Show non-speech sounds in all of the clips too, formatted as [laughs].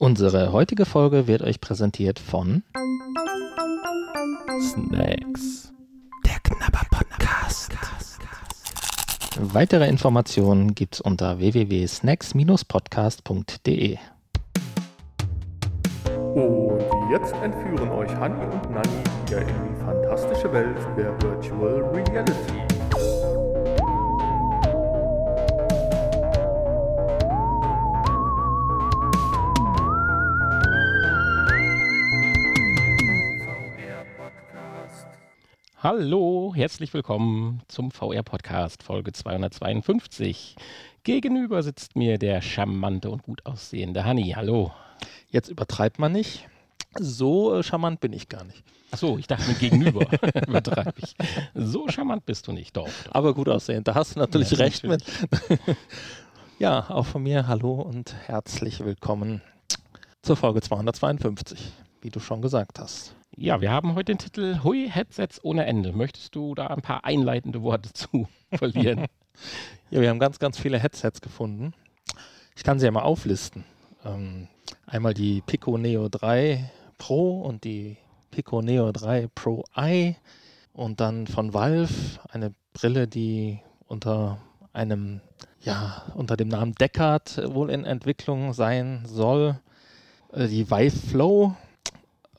Unsere heutige Folge wird euch präsentiert von Snacks. Der Knabber Podcast. Weitere Informationen gibt's unter www.snacks-podcast.de. Und jetzt entführen euch Hanni und Nanni wieder in die fantastische Welt der Virtual Reality. Hallo, herzlich willkommen zum VR-Podcast, Folge 252. Gegenüber sitzt mir der charmante und gut aussehende Hanni. Hallo. Jetzt übertreibt man nicht. So äh, charmant bin ich gar nicht. Achso, ich dachte mit gegenüber [laughs] übertreibe ich. So charmant bist du nicht, doch. doch. Aber gut aussehend, da hast du natürlich Ja, recht natürlich. mit. [laughs] ja, auch von mir hallo und herzlich willkommen zur Folge 252, wie du schon gesagt hast. Ja, wir haben heute den Titel Hui Headsets ohne Ende. Möchtest du da ein paar einleitende Worte zu [laughs] verlieren? [laughs] Ja, wir haben ganz, ganz viele Headsets gefunden. Ich kann sie ja mal auflisten. Ähm, einmal die Pico Neo 3 Pro und die Pico Neo 3 Pro Eye und dann von Valve eine Brille, die unter einem, ja, unter dem Namen Deckard wohl in Entwicklung sein soll. Äh, die Vive Flow,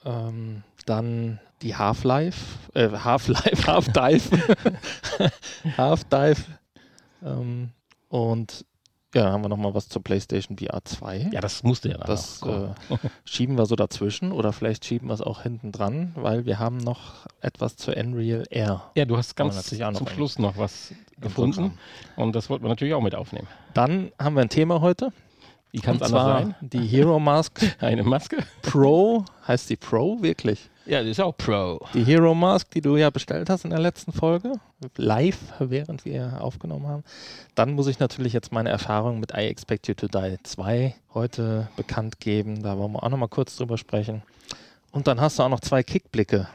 ähm, dann die Half-Life, äh, Half-Life, [laughs] Half-Dive, [laughs] Half-Dive ähm, und ja, dann haben wir nochmal was zur PlayStation VR 2. Ja, das musste ja dann Das noch äh, schieben wir so dazwischen oder vielleicht schieben wir es auch hinten dran, weil wir haben noch etwas zur Unreal Air. Ja, du hast ganz noch zum ein- Schluss noch was gefunden und das wollten wir natürlich auch mit aufnehmen. Dann haben wir ein Thema heute. Wie kann es anders sein? die Hero Mask [laughs] Eine Maske? Pro. Heißt die Pro wirklich? Ja, das ist auch Pro. Die Hero Mask, die du ja bestellt hast in der letzten Folge, live, während wir aufgenommen haben. Dann muss ich natürlich jetzt meine Erfahrung mit I Expect You to Die 2 heute bekannt geben. Da wollen wir auch nochmal kurz drüber sprechen. Und dann hast du auch noch zwei Kickblicke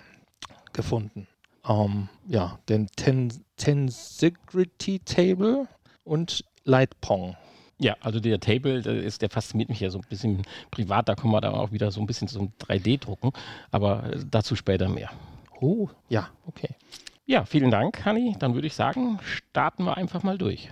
gefunden. Ähm, ja, den Ten Tensegrity Table und Light Pong. Ja, also der Table, der, ist, der fasziniert mich ja so ein bisschen privat. Da kommen wir dann auch wieder so ein bisschen zum 3D-Drucken. Aber dazu später mehr. Oh, ja, okay. Ja, vielen Dank, Hanni. Dann würde ich sagen, starten wir einfach mal durch.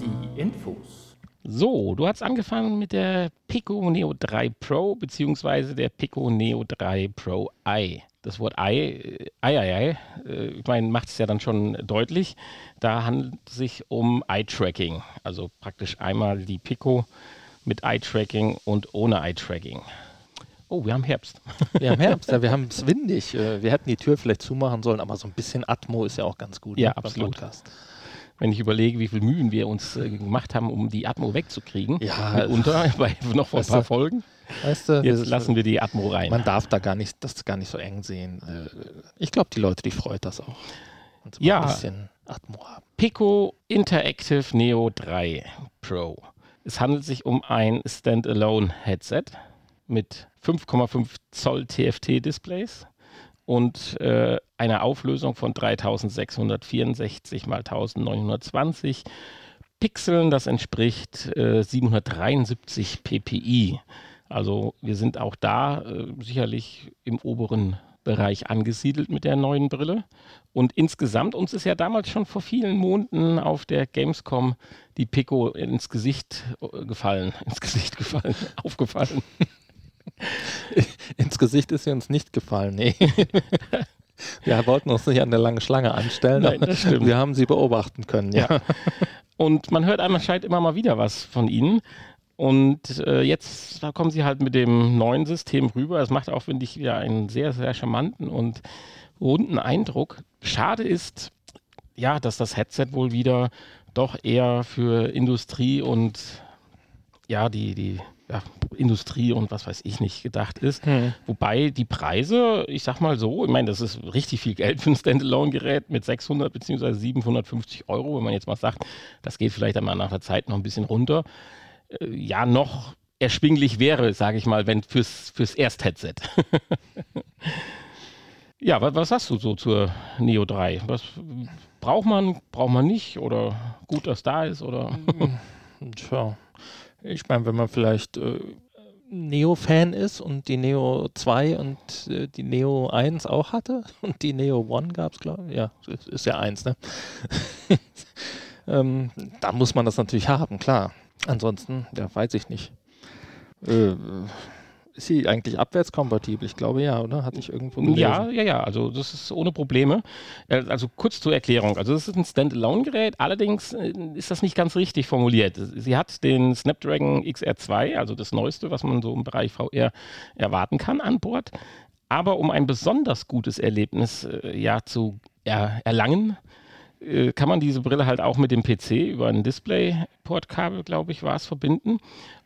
Die Infos. So, du hast angefangen mit der Pico Neo 3 Pro beziehungsweise der Pico Neo 3 Pro i. Das Wort i, äh, ei, ei, ei, äh, ich meine, macht es ja dann schon deutlich. Da handelt es sich um Eye-Tracking. Also praktisch einmal die Pico mit Eye-Tracking und ohne Eye-Tracking. Oh, wir haben Herbst. Wir haben Herbst, ja, wir haben es windig. Äh, Wir hätten die Tür vielleicht zumachen sollen, aber so ein bisschen Atmo ist ja auch ganz gut. Ja, ne, absolut. Podcast. Wenn ich überlege, wie viel Mühen wir uns gemacht haben, um die Atmo wegzukriegen. Ja, mitunter, [laughs] bei noch vor ein paar du, Folgen. Weißt du, Jetzt lassen wir die Atmo rein. man darf da gar nicht, das gar nicht so eng sehen. Äh, Ich glaube, die Leute, die freut das auch. Mal Ja. ein bisschen Atmo haben. Pico Interactive Neo 3 Pro. Es handelt sich um ein Standalone-Headset mit 5,5 Zoll TFT-Displays und äh, einer Auflösung von 3664 mal 1920 Pixeln. Das entspricht äh, 773 ppi. Also wir sind auch da äh, sicherlich im oberen Bereich angesiedelt mit der neuen Brille. Und insgesamt, uns ist ja damals schon vor vielen Monaten auf der Gamescom die Pico ins Gesicht äh, gefallen, [laughs] ins Gesicht gefallen, [laughs] aufgefallen. Ins Gesicht ist sie uns nicht gefallen, nee. [laughs] Wir wollten uns nicht an der langen Schlange anstellen, Nein, das stimmt. wir haben sie beobachten können, ja. Und man hört anscheinend immer mal wieder was von ihnen. Und äh, jetzt kommen sie halt mit dem neuen System rüber. Es macht auch, finde ich, wieder einen sehr, sehr charmanten und runden Eindruck. Schade ist, ja, dass das Headset wohl wieder doch eher für Industrie und ja, die, die ja, Industrie und was weiß ich nicht gedacht ist. Hm. Wobei die Preise, ich sag mal so, ich meine, das ist richtig viel Geld für ein Standalone-Gerät mit 600 bzw. 750 Euro, wenn man jetzt mal sagt, das geht vielleicht einmal nach der Zeit noch ein bisschen runter. Äh, ja, noch erschwinglich wäre, sage ich mal, wenn fürs, fürs Erst-Headset. [laughs] ja, was, was sagst du so zur Neo 3? Was braucht man, braucht man nicht oder gut, dass da ist oder? Tja, ich meine, wenn man vielleicht äh, Neo-Fan ist und die Neo 2 und äh, die Neo 1 auch hatte [laughs] und die Neo 1 gab es, glaube ich. Ja, ist, ist ja 1, ne? [laughs] ähm, da muss man das natürlich haben, klar. Ansonsten, ja, weiß ich nicht. Äh, ist sie eigentlich abwärtskompatibel? Ich glaube ja, oder? Hatte ich irgendwo gelesen. Ja, ja, ja, also das ist ohne Probleme. Äh, Also kurz zur Erklärung. Also das ist ein Standalone-Gerät, allerdings äh, ist das nicht ganz richtig formuliert. Sie hat den Snapdragon XR2, also das Neueste, was man so im Bereich VR erwarten kann, an Bord. Aber um ein besonders gutes Erlebnis äh, ja, zu er erlangen, äh, kann man diese Brille halt auch mit dem PC über ein Displayport-Kabel, glaube ich, war es, verbinden.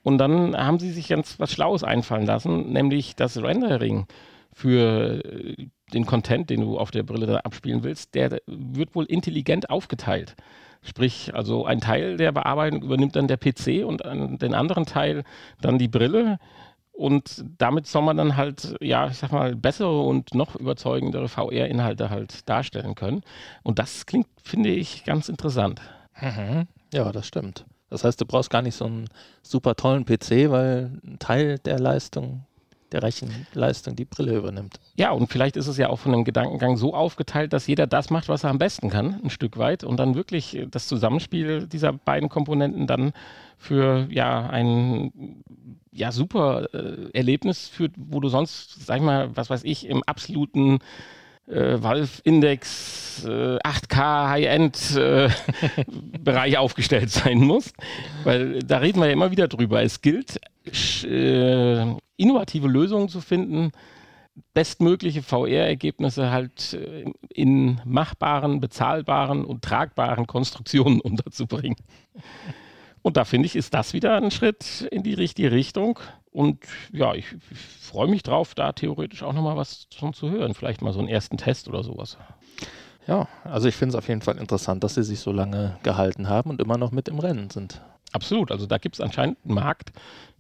Und dann haben sie sich ganz was Schlaues einfallen lassen, nämlich das Rendering für äh, den Content, den du auf der Brille dann abspielen willst, der wird wohl intelligent aufgeteilt. Sprich, also ein Teil der Bearbeitung übernimmt dann der PC und den anderen Teil dann die Brille. Und damit soll man dann halt, ja, ich sag mal, bessere und noch überzeugendere VR-Inhalte halt darstellen können. Und das klingt, finde ich, ganz interessant. Mhm. Ja, das stimmt. Das heißt, du brauchst gar nicht so einen super tollen PC, weil ein Teil der Leistung, der Rechenleistung die Brille übernimmt. Ja, und vielleicht ist es ja auch von dem Gedankengang so aufgeteilt, dass jeder das macht, was er am besten kann, ein Stück weit. Und dann wirklich das Zusammenspiel dieser beiden Komponenten dann für ja ein ja, super äh, Erlebnis führt, wo du sonst, sag ich mal, was weiß ich, im absoluten äh, Valve-Index äh, 8K High-End-Bereich [laughs] aufgestellt sein musst. Weil da reden wir ja immer wieder drüber. Es gilt, äh, innovative Lösungen zu finden, bestmögliche VR-Ergebnisse halt äh, in machbaren, bezahlbaren und tragbaren Konstruktionen [laughs] unterzubringen. Und da finde ich, ist das wieder ein Schritt in die richtige Richtung. Und ja, ich, ich freue mich drauf, da theoretisch auch nochmal was von zu hören. Vielleicht mal so einen ersten Test oder sowas. Ja, also ich finde es auf jeden Fall interessant, dass sie sich so lange gehalten haben und immer noch mit im Rennen sind. Absolut. Also da gibt es anscheinend einen Markt,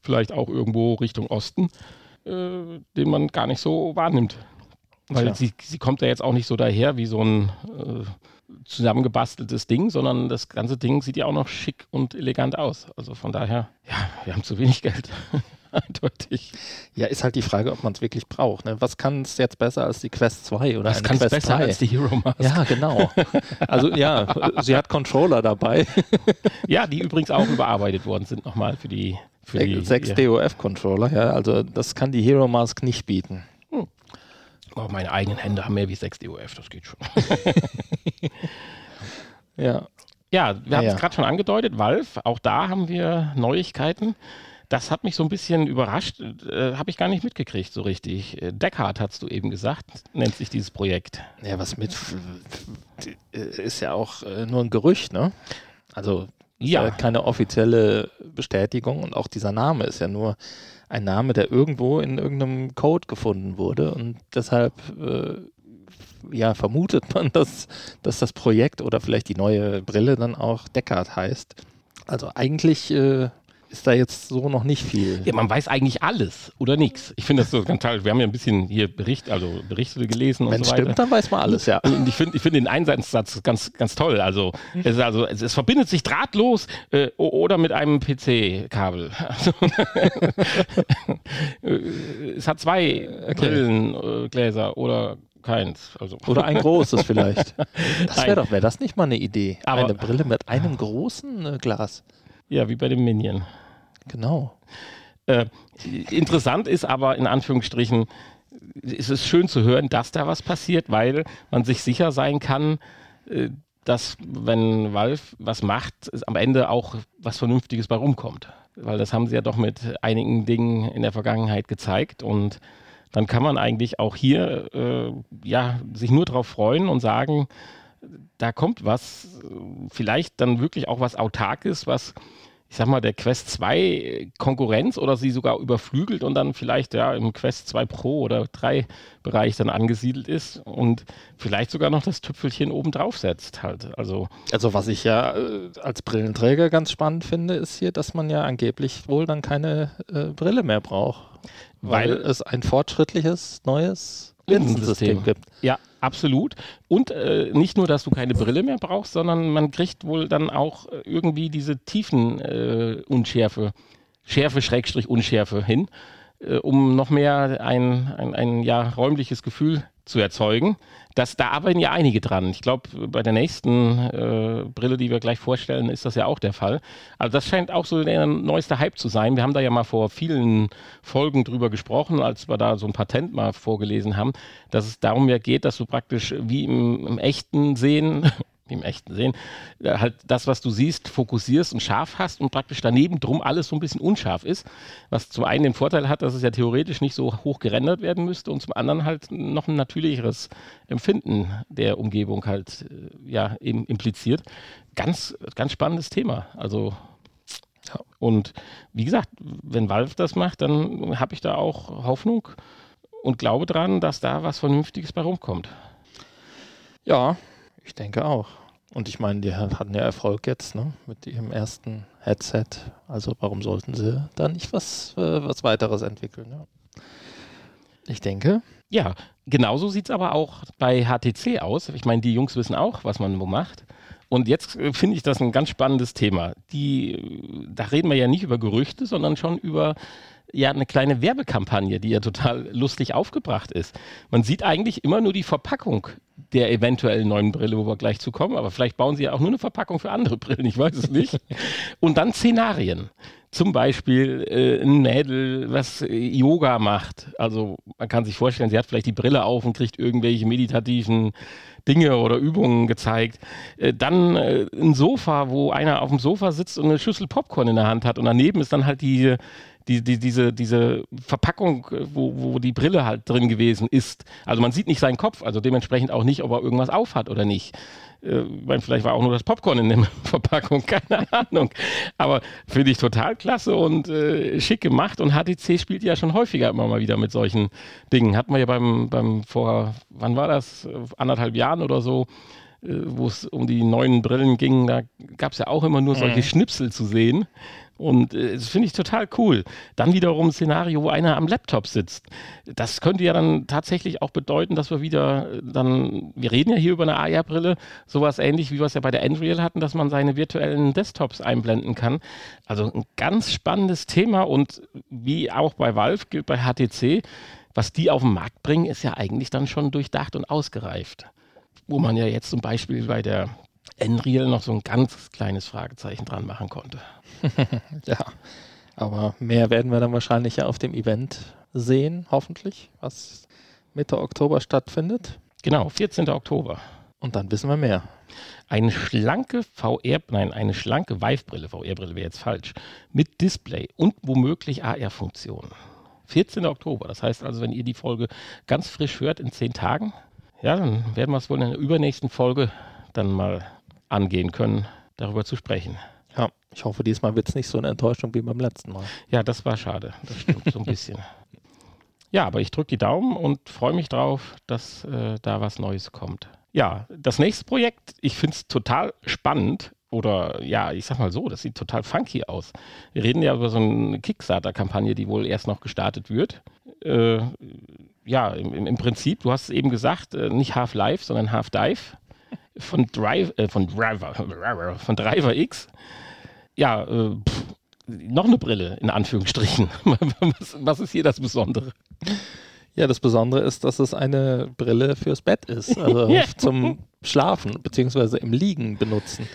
vielleicht auch irgendwo Richtung Osten, äh, den man gar nicht so wahrnimmt. Weil sie, sie kommt ja jetzt auch nicht so daher wie so ein äh, zusammengebasteltes Ding, sondern das ganze Ding sieht ja auch noch schick und elegant aus. Also von daher, ja, wir haben zu wenig Geld. [laughs] [laughs] Eindeutig. Ja, ist halt die Frage, ob man es wirklich braucht. Ne? Was kann es jetzt besser als die Quest 2 oder eine kann Quest besser 3? als die Hero Mask. Ja, genau. Also ja, sie hat Controller dabei. [laughs] Ja, die übrigens auch überarbeitet worden sind nochmal für die. Für die Sechs ja. DOF-Controller, ja. Also das kann die Hero Mask nicht bieten. Oh, meine eigenen Hände haben mehr wie 6 DOF, das geht schon. [laughs] Ja. Ja, wir haben es ja. gerade schon angedeutet, Valve, auch da haben wir Neuigkeiten. Das hat mich so ein bisschen überrascht, äh, habe ich gar nicht mitgekriegt so richtig. Äh, Deckard hast du eben gesagt, nennt sich dieses Projekt. Ja, was mit äh, ist ja auch äh, nur ein Gerücht, ne? Also ja keine offizielle Bestätigung und auch dieser Name ist ja nur ein Name, der irgendwo in irgendeinem Code gefunden wurde und deshalb äh, ja vermutet man, dass, dass das Projekt oder vielleicht die neue Brille dann auch Deckard heißt. Also eigentlich äh, ist da jetzt so noch nicht viel. Ja, man weiß eigentlich alles oder nichts. Ich finde das so ganz toll. Wir haben ja ein bisschen hier Bericht, also Berichte gelesen Wenn und so weiter. stimmt, dann weiß man alles, ja. Und ich finde ich find den Einsatzzatz ganz, ganz toll. Also es, also es, es verbindet sich drahtlos äh, oder mit einem PC-Kabel. [laughs] Also, äh, es hat zwei Brillengläser äh, Gläser oder keins. Also. Oder ein großes vielleicht. [laughs] Das wäre doch, wäre das nicht mal eine Idee? Aber- eine Brille mit einem großen äh, Glas. Ja, wie bei dem Minion. Genau. Äh, interessant ist aber in Anführungsstrichen, ist es schön zu hören, dass da was passiert, weil man sich sicher sein kann, äh, dass wenn Valve was macht, am Ende auch was Vernünftiges bei rumkommt. Weil das haben sie ja doch mit einigen Dingen in der Vergangenheit gezeigt und dann kann man eigentlich auch hier äh, ja, sich nur darauf freuen und sagen, da kommt was, vielleicht dann wirklich auch was Autarkes, was, ich sag mal, der Quest 2 Konkurrenz oder sie sogar überflügelt und dann vielleicht ja im Quest 2 Pro oder 3 Bereich dann angesiedelt ist und vielleicht sogar noch das Tüpfelchen oben drauf setzt halt. Also Also was ich ja äh, als Brillenträger ganz spannend finde, ist hier, dass man ja angeblich wohl dann keine äh, Brille mehr braucht. Weil, Weil- es ein fortschrittliches neues Linsensystem. Linsensystem gibt. Ja, absolut. Und äh, nicht nur, dass du keine Brille mehr brauchst, sondern man kriegt wohl dann auch äh, irgendwie diese Tiefenunschärfe äh, Unschärfe Schärfe, Schrägstrich, Unschärfe hin, äh, um noch mehr ein, ein, ein ja, räumliches Gefühl zu erzeugen. Das, da arbeiten ja einige dran. Ich glaube, bei der nächsten äh, Brille, die wir gleich vorstellen, ist das ja auch der Fall. Also das scheint auch so der neueste Hype zu sein. Wir haben da ja mal vor vielen Folgen drüber gesprochen, als wir da so ein Patent mal vorgelesen haben, dass es darum ja geht, dass du praktisch wie im, im echten Sehen im echten Sehen, äh, halt das, was du siehst, fokussierst und scharf hast und praktisch daneben drum alles so ein bisschen unscharf ist. Was zum einen den Vorteil hat, dass es ja theoretisch nicht so hoch gerendert werden müsste und zum anderen halt noch ein natürlicheres Empfinden der Umgebung halt äh, ja eben impliziert. Ganz, ganz spannendes Thema. Also ja. und wie gesagt, wenn Valve das macht, dann habe ich da auch Hoffnung und glaube dran, dass da was Vernünftiges bei rumkommt. Ja, ich denke auch. Und ich meine, die hatten ja Erfolg jetzt ne, mit ihrem ersten Headset. Also warum sollten sie da nicht was, äh, was weiteres entwickeln? Ja. Ich denke. Ja, genauso sieht es aber auch bei HTC aus. Ich meine, die Jungs wissen auch, was man wo macht. Und jetzt äh, finde ich das ein ganz spannendes Thema. Die, da reden wir ja nicht über Gerüchte, sondern schon über ja eine kleine Werbekampagne, die ja total lustig aufgebracht ist. Man sieht eigentlich immer nur die Verpackung der eventuellen neuen Brille, wo wir gleich zu kommen, aber vielleicht bauen sie ja auch nur eine Verpackung für andere Brillen, ich weiß es nicht. [laughs] Und dann Szenarien. Zum Beispiel äh, ein Mädel, was äh, Yoga macht. Also man kann sich vorstellen, sie hat vielleicht die Brille auf und kriegt irgendwelche meditativen Dinge oder Übungen gezeigt. Äh, dann äh, ein Sofa, wo einer auf dem Sofa sitzt und eine Schüssel Popcorn in der Hand hat und daneben ist dann halt die die, die, diese, diese Verpackung, wo, wo die Brille halt drin gewesen ist. Also man sieht nicht seinen Kopf, also dementsprechend auch nicht, ob er irgendwas aufhat oder nicht. Äh, meine, vielleicht war auch nur das Popcorn in der [laughs] Verpackung, keine Ahnung. Aber finde ich total klasse und äh, schick gemacht. Und HTC spielt ja schon häufiger immer mal wieder mit solchen Dingen. Hatten wir ja beim, beim vor, wann war das? Anderthalb Jahren oder so äh, wo es um die neuen Brillen ging, da gab es ja auch immer nur solche mhm. Schnipsel zu sehen. Und äh, das finde ich total cool. Dann wiederum ein Szenario, wo einer am Laptop sitzt. Das könnte ja dann tatsächlich auch bedeuten, dass wir wieder äh, dann, wir reden ja hier über eine AR-Brille, sowas ähnlich wie wir es ja bei der Andreal hatten, dass man seine virtuellen Desktops einblenden kann. Also ein ganz spannendes Thema und wie auch bei Valve gilt bei HTC, was die auf den Markt bringen, ist ja eigentlich dann schon durchdacht und ausgereift. Wo man ja jetzt zum Beispiel bei der Enreal noch so ein ganz kleines Fragezeichen dran machen konnte. [laughs] ja, aber mehr werden wir dann wahrscheinlich ja auf dem Event sehen, hoffentlich, was Mitte Oktober stattfindet. Genau, 14. Oktober. Und dann wissen wir mehr. Eine schlanke VR, nein, eine schlanke Vive-Brille, VR-Brille wäre jetzt falsch, mit Display und womöglich AR-Funktionen. 14. Oktober, das heißt also, wenn ihr die Folge ganz frisch hört in zehn Tagen, ja, dann werden wir es wohl in der übernächsten Folge dann mal angehen können, darüber zu sprechen. Ja, ich hoffe, diesmal wird es nicht so eine Enttäuschung wie beim letzten Mal. Ja, das war schade. Das stimmt so ein bisschen. Ja, aber ich drücke die Daumen und freue mich drauf, dass äh, da was Neues kommt. Ja, das nächste Projekt, ich finde es total spannend oder ja, ich sag mal so, das sieht total funky aus. Wir reden ja über so eine Kickstarter-Kampagne, die wohl erst noch gestartet wird. Äh, ja, im, im, Prinzip, du hast es eben gesagt, äh, nicht Half-Life, sondern Half-Dive von, Drive, äh, von, Driver, [laughs] von Driver X. Ja, äh, pff, noch eine Brille, in Anführungsstrichen. [laughs] was, was ist hier das Besondere? Ja, das Besondere ist, dass es eine Brille fürs Bett ist, also [laughs] ja. zum Schlafen beziehungsweise im Liegen benutzen.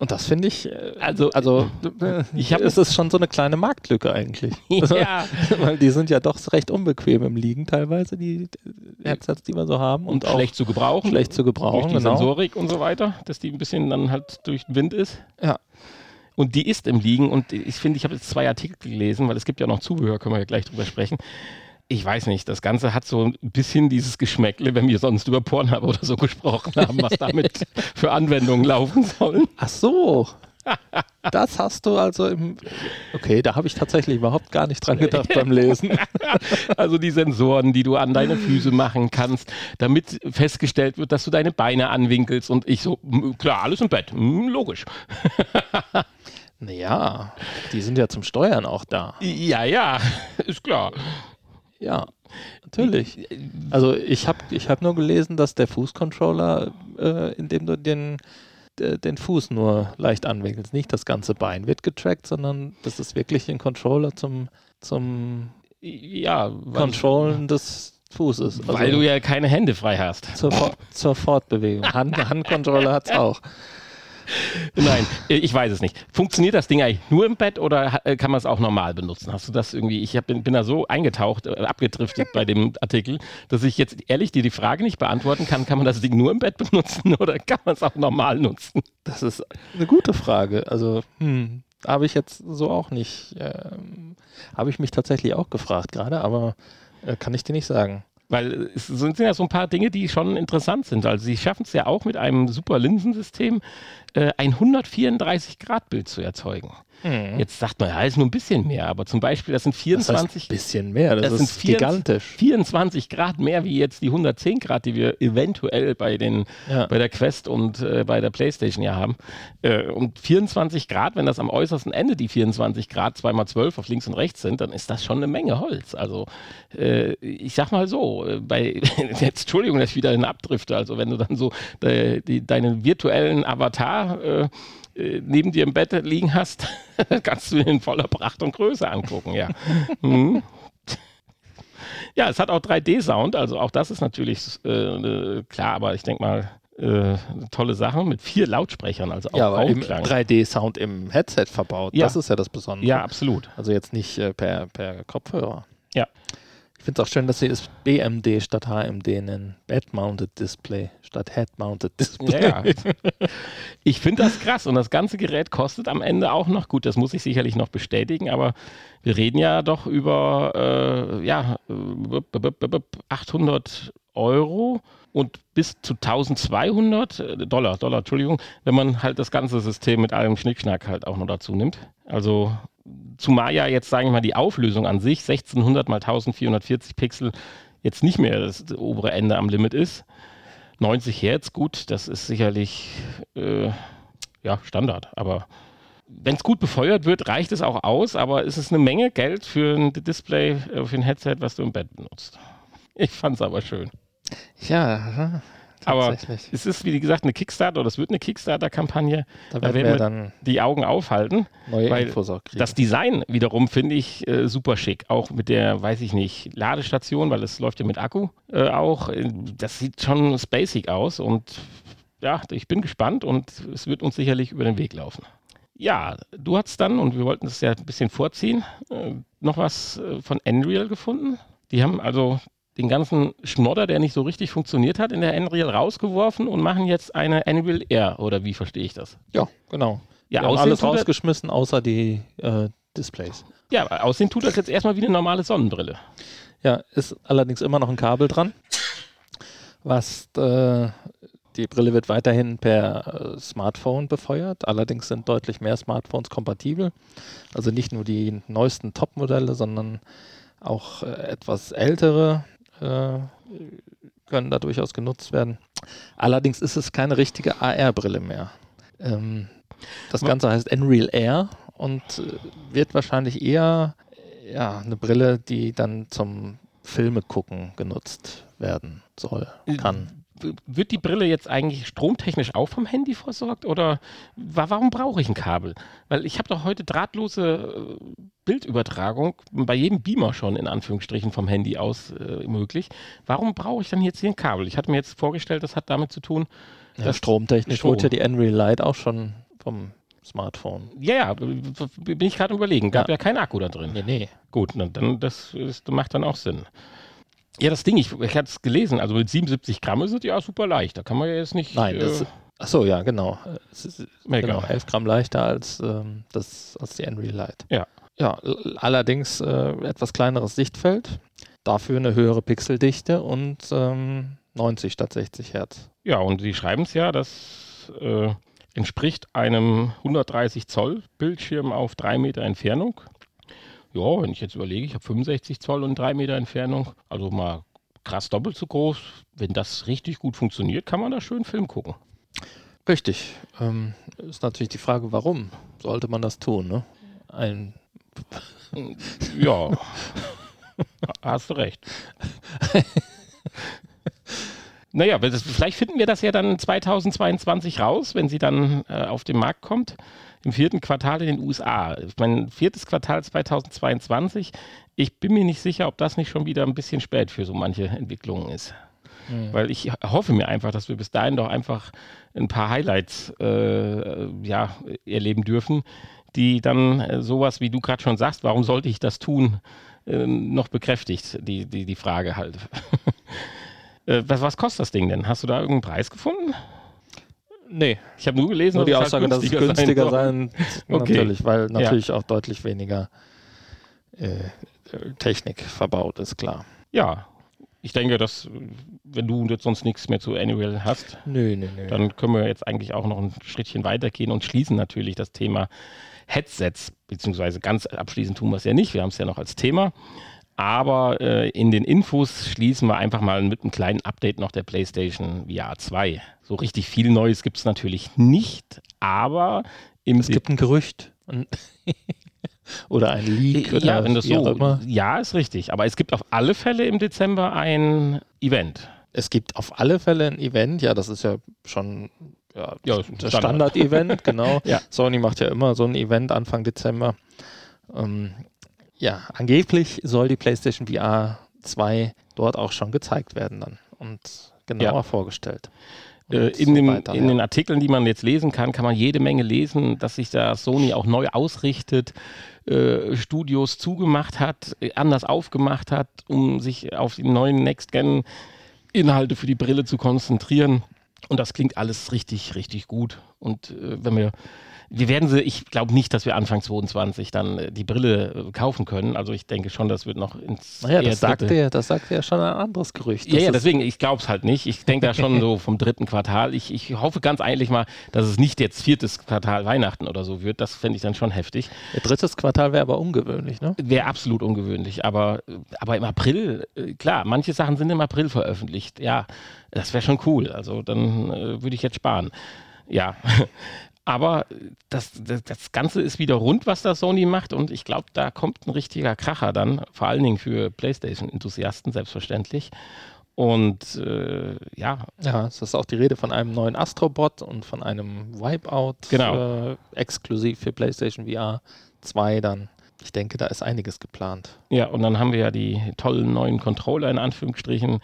Und das finde ich, äh, also, also äh, ich hab, es ist schon so eine kleine Marktlücke eigentlich. [laughs] Ja. [laughs] Weil die sind ja doch recht unbequem im Liegen teilweise, die Headsets, die wir so haben. Und, und schlecht zu gebrauchen. Schlecht zu gebrauchen, durch die genau. Sensorik und so weiter, dass die ein bisschen dann halt durch den Wind ist. Ja. Und die ist im Liegen und ich finde, ich habe jetzt zwei Artikel gelesen, weil es gibt ja noch Zubehör, können wir ja gleich drüber sprechen ich weiß nicht, das Ganze hat so ein bisschen dieses Geschmäckle, wenn wir sonst über Pornhub oder so gesprochen haben, was damit [laughs] für Anwendungen laufen sollen. Ach so. Das hast du also im. Okay, da habe ich tatsächlich überhaupt gar nicht dran gedacht beim Lesen. [laughs] Also die Sensoren, die du an deine Füße machen kannst, damit festgestellt wird, dass du deine Beine anwinkelst und ich so, klar, alles im Bett, logisch. [laughs] Naja, die sind ja zum Steuern auch da. Ja, ja, ist klar. Ja, natürlich. Also ich habe ich hab nur gelesen, dass der Fußcontroller, äh, in dem du den äh, den Fuß nur leicht anwinkelst. Nicht das ganze Bein wird getrackt, sondern das ist wirklich ein Controller zum, zum Ja, Controllen des Fußes. Also weil du ja keine Hände frei hast. zur, For- zur Fortbewegung. [laughs] Hand, Handcontroller hat es auch. [laughs] Nein, äh, ich weiß es nicht. Funktioniert das Ding eigentlich nur im Bett oder äh, kann man es auch normal benutzen? Hast du das irgendwie? Ich hab, bin, bin da so eingetaucht, äh, abgedriftet bei dem [laughs] Artikel, dass ich jetzt ehrlich dir die Frage nicht beantworten kann. Kann man das Ding nur im Bett benutzen oder kann man es auch normal nutzen? Das ist eine gute Frage. Also, hm, habe ich jetzt so auch nicht. Ähm, habe ich mich tatsächlich auch gefragt gerade, aber äh, kann ich dir nicht sagen. Weil es sind ja so ein paar Dinge, die schon interessant sind. Also sie schaffen es ja auch mit einem super Linsensystem, äh, ein 134-Grad-Bild zu erzeugen. Jetzt sagt man, ja, ist nur ein bisschen mehr, aber zum Beispiel, das sind Das heißt 24 ein bisschen mehr. Das, Das ist sind gigantisch. 24 Grad mehr wie jetzt die 110 Grad, die wir eventuell bei, den, Ja. bei der Quest und äh, bei der Playstation ja haben. Äh, und 24 Grad, wenn das am äußersten Ende die 24 Grad 2x12 auf links und rechts sind, dann ist das schon eine Menge Holz. Also äh, ich sag mal so, äh, bei, [laughs] jetzt Entschuldigung, dass ich wieder in Abdrifte, also wenn du dann so de, die, deinen virtuellen Avatar äh, äh, neben dir im Bett liegen hast, [laughs] kannst du ihn in voller Pracht und Größe angucken, ja. Mhm. [laughs] Ja, es hat auch 3D-Sound, also auch das ist natürlich äh, äh, klar, aber ich denke mal, äh, eine tolle Sache mit vier Lautsprechern, also auch Ja, aber im Raumklang. 3D-Sound im Headset verbaut. Ja. Das ist ja das Besondere. Ja, absolut. Also jetzt nicht äh, per, per Kopfhörer. Ja. Ich finde es auch schön, dass sie es BMD statt HMD nennen. Bed-Mounted Display statt Head-Mounted Display. Ja, ja. [laughs] Ich finde das krass und das ganze Gerät kostet am Ende auch noch gut. Das muss ich sicherlich noch bestätigen, aber wir reden ja doch über äh, ja, äh, 800 Euro und bis zu 1200 äh, Dollar, Dollar, Entschuldigung, wenn man halt das ganze System mit allem Schnickschnack halt auch noch dazu nimmt. Also zumal ja jetzt, sagen wir mal, die Auflösung an sich 1600 mal 1440 Pixel jetzt nicht mehr das obere Ende am Limit ist. 90 Hertz, gut, das ist sicherlich äh, ja, Standard, aber wenn es gut befeuert wird, reicht es auch aus, aber es ist eine Menge Geld für ein Display, äh, für ein Headset, was du im Bett benutzt. Ich fand es aber schön. Ja, Aber es ist, wie gesagt, eine Kickstarter oder es wird eine Kickstarter-Kampagne, da da werden wir dann die Augen aufhalten. neue weil Infos auch kriegen. Das Design wiederum finde ich äh, super schick. Auch mit der, weiß ich nicht, Ladestation, weil es läuft ja mit Akku äh, auch. Äh, Das sieht schon spacig aus und ja, ich bin gespannt und es wird uns sicherlich über den Weg laufen. Ja, du hast dann, und wir wollten es ja ein bisschen vorziehen, äh, noch was äh, von Unreal gefunden. Die haben also den ganzen Schnodder, der nicht so richtig funktioniert hat, in der Unreal rausgeworfen und machen jetzt eine Unreal Air, oder wie verstehe ich das? ja, genau. Ja, wir haben alles rausgeschmissen, außer die äh, Displays. Ja, aussehen tut das jetzt erstmal wie eine normale Sonnenbrille. Ja, ist allerdings immer noch ein Kabel dran. Was äh, die Brille wird weiterhin per äh, Smartphone befeuert. Allerdings sind deutlich mehr Smartphones kompatibel. Also nicht nur die neuesten Top-Modelle, sondern auch äh, etwas ältere äh, können da durchaus genutzt werden. Allerdings ist es keine richtige AR-Brille mehr. Ähm, das Ganze heißt Unreal Air und äh, wird wahrscheinlich eher äh, ja, eine Brille, die dann zum Filme gucken genutzt werden soll, kann. Wird die Brille jetzt eigentlich stromtechnisch auch vom Handy versorgt oder wa warum brauche ich ein Kabel? Weil ich habe doch heute drahtlose äh, Bildübertragung bei jedem Beamer schon in Anführungsstrichen vom Handy aus äh, möglich. Warum brauche ich dann jetzt hier ein Kabel? Ich hatte mir jetzt vorgestellt, das hat damit zu tun, Ja, das- stromtechnisch Strom. wurde ja die Unreal Lite auch schon vom Smartphone. ja, ja, bin ich gerade überlegen, gab ja. Ja. kein Akku da drin. Nee, nee. Gut, na, dann das, ist, macht dann auch Sinn. Ja, das Ding, ich, ich hatte es gelesen, also mit 77 Gramm ist es ja super leicht. Da kann man ja jetzt nicht. Nein, das, äh, achso, ja, genau. Es ist, Mega. genau, 11 Gramm leichter als, ähm, das, als die Unreal Lite. Ja. Ja, allerdings äh, etwas kleineres Sichtfeld, dafür eine höhere Pixeldichte und ähm, 90 statt 60 Hertz. Ja, und sie schreiben es ja, das äh, entspricht einem 130 Zoll Bildschirm auf 3 Meter Entfernung. Ja, wenn ich jetzt überlege, ich habe 65 Zoll und 3 Meter Entfernung, also mal krass doppelt so groß. Wenn das richtig gut funktioniert, kann man da schön Film gucken. Richtig. Ähm, ist natürlich die Frage, warum sollte man das tun? Ne? Ein, [laughs] Ja, hast du recht. [laughs] Naja, vielleicht finden wir das ja dann 2022 raus, wenn sie dann äh, auf den Markt kommt. Im vierten Quartal in den USA. Mein viertes Quartal 2022. Ich bin mir nicht sicher, ob das nicht schon wieder ein bisschen spät für so manche Entwicklungen ist. Mhm. Weil ich hoffe mir einfach, dass wir bis dahin doch einfach ein paar Highlights äh, ja, erleben dürfen, die dann äh, sowas, wie du gerade schon sagst, warum sollte ich das tun, äh, noch bekräftigt, die, die, die Frage halt. [laughs] Äh, was, was kostet das Ding denn? Hast du da irgendeinen Preis gefunden? Nee. Ich habe nur gelesen, Nur die dass Aussage, es dass halt es günstiger sein sein, Okay. natürlich, weil natürlich auch deutlich weniger äh, Technik verbaut ist, klar. Ja, ich denke, dass wenn du jetzt sonst nichts mehr zu Annual hast, Nö, nö, nö. dann können wir jetzt eigentlich auch noch ein Schrittchen weitergehen und schließen natürlich das Thema Headsets, beziehungsweise ganz abschließend tun wir es ja nicht, wir haben es ja noch als Thema. Aber äh, in den Infos schließen wir einfach mal mit einem kleinen Update noch der PlayStation VR 2. So richtig viel Neues gibt es natürlich nicht, aber im es gibt ein Gerücht. [laughs] Oder ein Leak. oder ja, wenn das so, immer. ja, ist richtig. Aber es gibt auf alle Fälle im Dezember ein Event. Es gibt auf alle Fälle ein Event, ja, das ist ja schon ja, Ja, das Standard. Standard-Event, genau. [laughs] Ja. Sony macht ja immer so ein Event Anfang Dezember. Ähm, ja, angeblich soll die PlayStation VR 2 dort auch schon gezeigt werden dann und genauer Ja. vorgestellt. Äh, in, so dem, weiter, in ja. den Artikeln, die man jetzt lesen kann, kann man jede Menge lesen, dass sich da Sony auch neu ausrichtet, äh, Studios zugemacht hat, äh, anders aufgemacht hat, um sich auf die neuen Next-Gen-Inhalte für die Brille zu konzentrieren. Und das klingt alles richtig, richtig gut. Und äh, wenn wir wir werden sie, ich glaube nicht, dass wir Anfang 22 dann äh, die Brille äh, kaufen können. Also ich denke schon, das wird noch ins Naja, das sagt, ja, das sagt ja schon ein anderes Gerücht. ja, ja, deswegen, ich glaube es halt nicht. Ich denke da schon [laughs] so vom dritten Quartal. Ich, ich hoffe ganz eigentlich mal, dass es nicht jetzt viertes Quartal Weihnachten oder so wird. Das fände ich dann schon heftig. Ihr drittes Quartal wäre aber ungewöhnlich, ne? Wäre absolut ungewöhnlich. Aber, aber im April, äh, klar, manche Sachen sind im April veröffentlicht. Ja, das wäre schon cool. Also dann äh, würde ich jetzt sparen. Ja. Aber das, das, das Ganze ist wieder rund, was da Sony macht. Und ich glaube, da kommt ein richtiger Kracher dann. Vor allen Dingen für PlayStation-Enthusiasten, selbstverständlich. Und äh, ja, Ja, es ist auch die Rede von einem neuen Astrobot und von einem Wipeout Genau. äh, exklusiv für PlayStation VR 2 dann. Ich denke, da ist einiges geplant. Ja, und dann haben wir ja die tollen neuen Controller in Anführungsstrichen,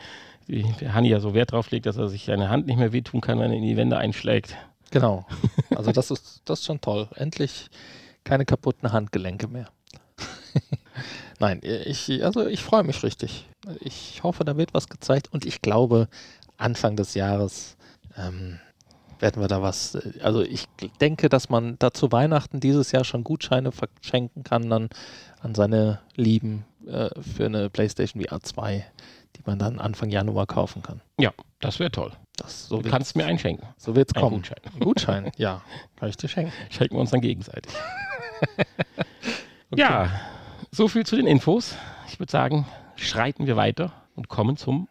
die Hanni ja so Wert drauf legt, dass er sich seine Hand nicht mehr wehtun kann, wenn er in die Wände einschlägt. Genau. [laughs] Also das ist, das ist schon toll. Endlich keine kaputten Handgelenke mehr. [laughs] Nein, ich, also ich freue mich richtig. Ich hoffe, da wird was gezeigt und ich glaube, Anfang des Jahres ähm, werden wir da was. äh, Also ich denke, dass man da zu Weihnachten dieses Jahr schon Gutscheine verschenken kann dann an seine Lieben äh, für eine PlayStation VR 2, die man dann Anfang Januar kaufen kann. Ja, das wäre toll. Das, so Du wird kannst mir einschenken. so wird's Ein kommen. Gutschein. Gutschein, ja, kann ich dir schenken. Schenken wir uns dann gegenseitig. [laughs] Ja, so viel zu den Infos. Ich würde sagen, schreiten wir weiter und kommen zum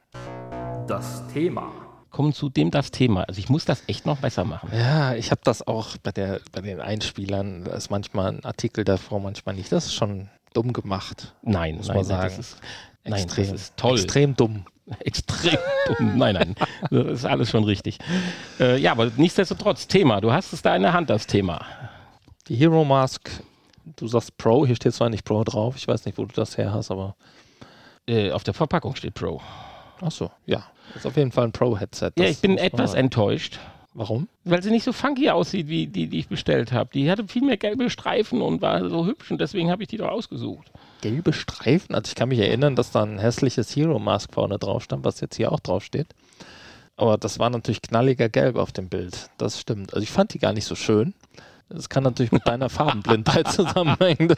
Das Thema. kommen zu dem das Thema. Also ich muss das echt noch besser machen. Ja, ich habe das auch bei, der, bei den Einspielern, da ist manchmal ein Artikel davor, manchmal nicht. Das ist schon dumm gemacht. Nein, Muss nein, man nein, das ist, nein, Extrem, das ist toll. Extrem dumm. [laughs] Extrem dumm. [laughs] Nein, nein, das ist alles schon richtig. Äh, ja, aber nichtsdestotrotz, Thema. Du hast es da in der Hand, das Thema. Die Hero Mask, du sagst Pro, hier steht zwar nicht Pro drauf, ich weiß nicht, wo du das her hast, aber Äh, auf der Verpackung steht Pro. ach so, ja. Ist auf jeden Fall ein Pro-Headset. Ja, ich bin etwas enttäuscht, Warum? weil sie nicht so funky aussieht, wie die, die ich bestellt habe. Die hatte viel mehr gelbe Streifen und war so hübsch und deswegen habe ich die doch ausgesucht. Gelbe Streifen? Also ich kann mich erinnern, dass da ein hässliches Hero Mask vorne drauf stand, was jetzt hier auch drauf steht. Aber das war natürlich knalliger Gelb auf dem Bild. Das stimmt. Also ich fand die gar nicht so schön. Das kann natürlich mit deiner Farbenblindheit [laughs] zusammenhängen.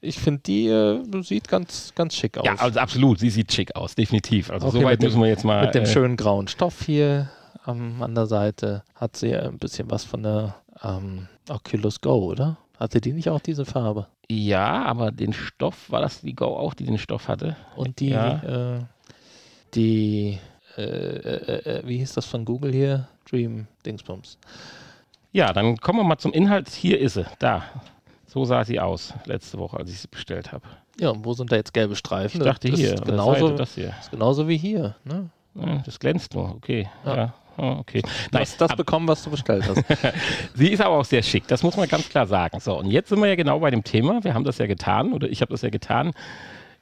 Ich finde, die äh, sieht ganz, ganz schick aus. Ja, also absolut. Sie sieht schick aus, definitiv. Also Okay, soweit müssen wir jetzt mal. Mit dem äh, schönen grauen Stoff hier ähm, an der Seite hat sie ein bisschen was von der ähm, Oculus Go, oder? Hatte die nicht auch diese Farbe? Ja, aber den Stoff, war das die Go auch, die den Stoff hatte? Und die, Ja. äh, die, äh, äh, äh, wie hieß das von Google hier? Dream Dingsbums. Ja, dann kommen wir mal zum Inhalt. Hier ist sie, da. So sah sie aus letzte Woche, als ich sie bestellt habe. Ja, und wo sind da jetzt gelbe Streifen? Ich dachte das hier, ist genauso, Seite, das hier. ist genauso wie hier. Ne? Ja, das glänzt nur, okay. Ja. Ja. Oh, okay. Du hast das bekommen, was du bestellt hast. [laughs] Sie ist aber auch sehr schick, das muss man ganz klar sagen. So, und jetzt sind wir ja genau bei dem Thema. Wir haben das ja getan, oder ich habe das ja getan.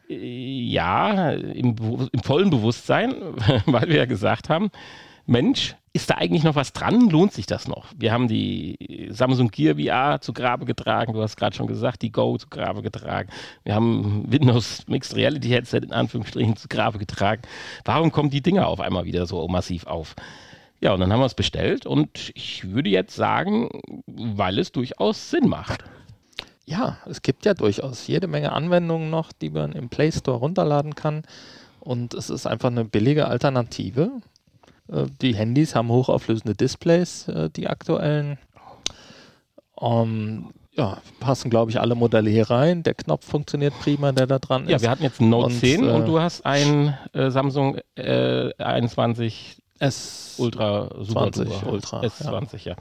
Äh, Ja, im, im vollen Bewusstsein, [laughs] weil wir ja gesagt haben, Mensch, ist da eigentlich noch was dran? Lohnt sich das noch? Wir haben die Samsung Gear VR zu Grabe getragen, du hast gerade schon gesagt, die Go zu Grabe getragen. Wir haben Windows Mixed Reality Headset in Anführungsstrichen zu Grabe getragen. Warum kommen die Dinger auf einmal wieder so massiv auf? Ja, und dann haben wir es bestellt und ich würde jetzt sagen, weil es durchaus Sinn macht. Ja, es gibt ja durchaus jede Menge Anwendungen noch, die man im Play Store runterladen kann. Und es ist einfach eine billige Alternative. Äh, Die Handys haben hochauflösende Displays, äh, die aktuellen. Ähm, ja, passen, glaube ich, alle Modelle hier rein. Der Knopf funktioniert prima, der da dran Ja, ist. wir hatten jetzt ein Note Und, 10 äh, und du hast ein äh, Samsung äh, 21 es Ultra Super 20 Duper. Ultra, S20, ja.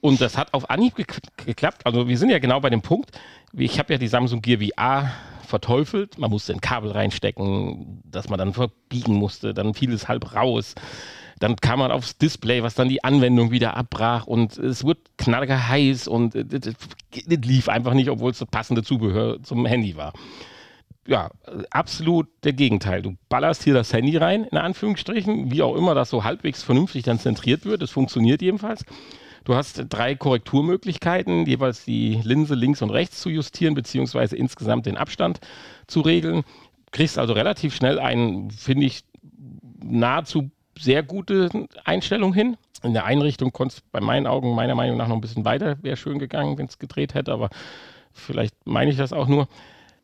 Und das hat auf Anhieb gek geklappt. Also wir sind ja genau bei dem Punkt. Ich habe ja die Samsung Gear VR verteufelt. Man musste ein Kabel reinstecken, das man dann verbiegen musste. Dann fiel es halb raus. Dann kam man aufs Display, was dann die Anwendung wieder abbrach und es wurde knalliger heiß und äh, das das lief einfach nicht, obwohl es das passende Zubehör zum Handy war ja, absolut der Gegenteil. Du ballerst hier das Handy rein, in Anführungsstrichen, wie auch immer das so halbwegs vernünftig dann zentriert wird. Es funktioniert jedenfalls. Du hast drei Korrekturmöglichkeiten, jeweils die Linse links und rechts zu justieren, beziehungsweise insgesamt den Abstand zu regeln. Kriegst also relativ schnell einen, finde ich, nahezu sehr gute Einstellung hin. In der Einrichtung konnte es bei meinen Augen meiner Meinung nach noch ein bisschen weiter, wäre schön gegangen, wenn es gedreht hätte, aber vielleicht meine ich das auch nur.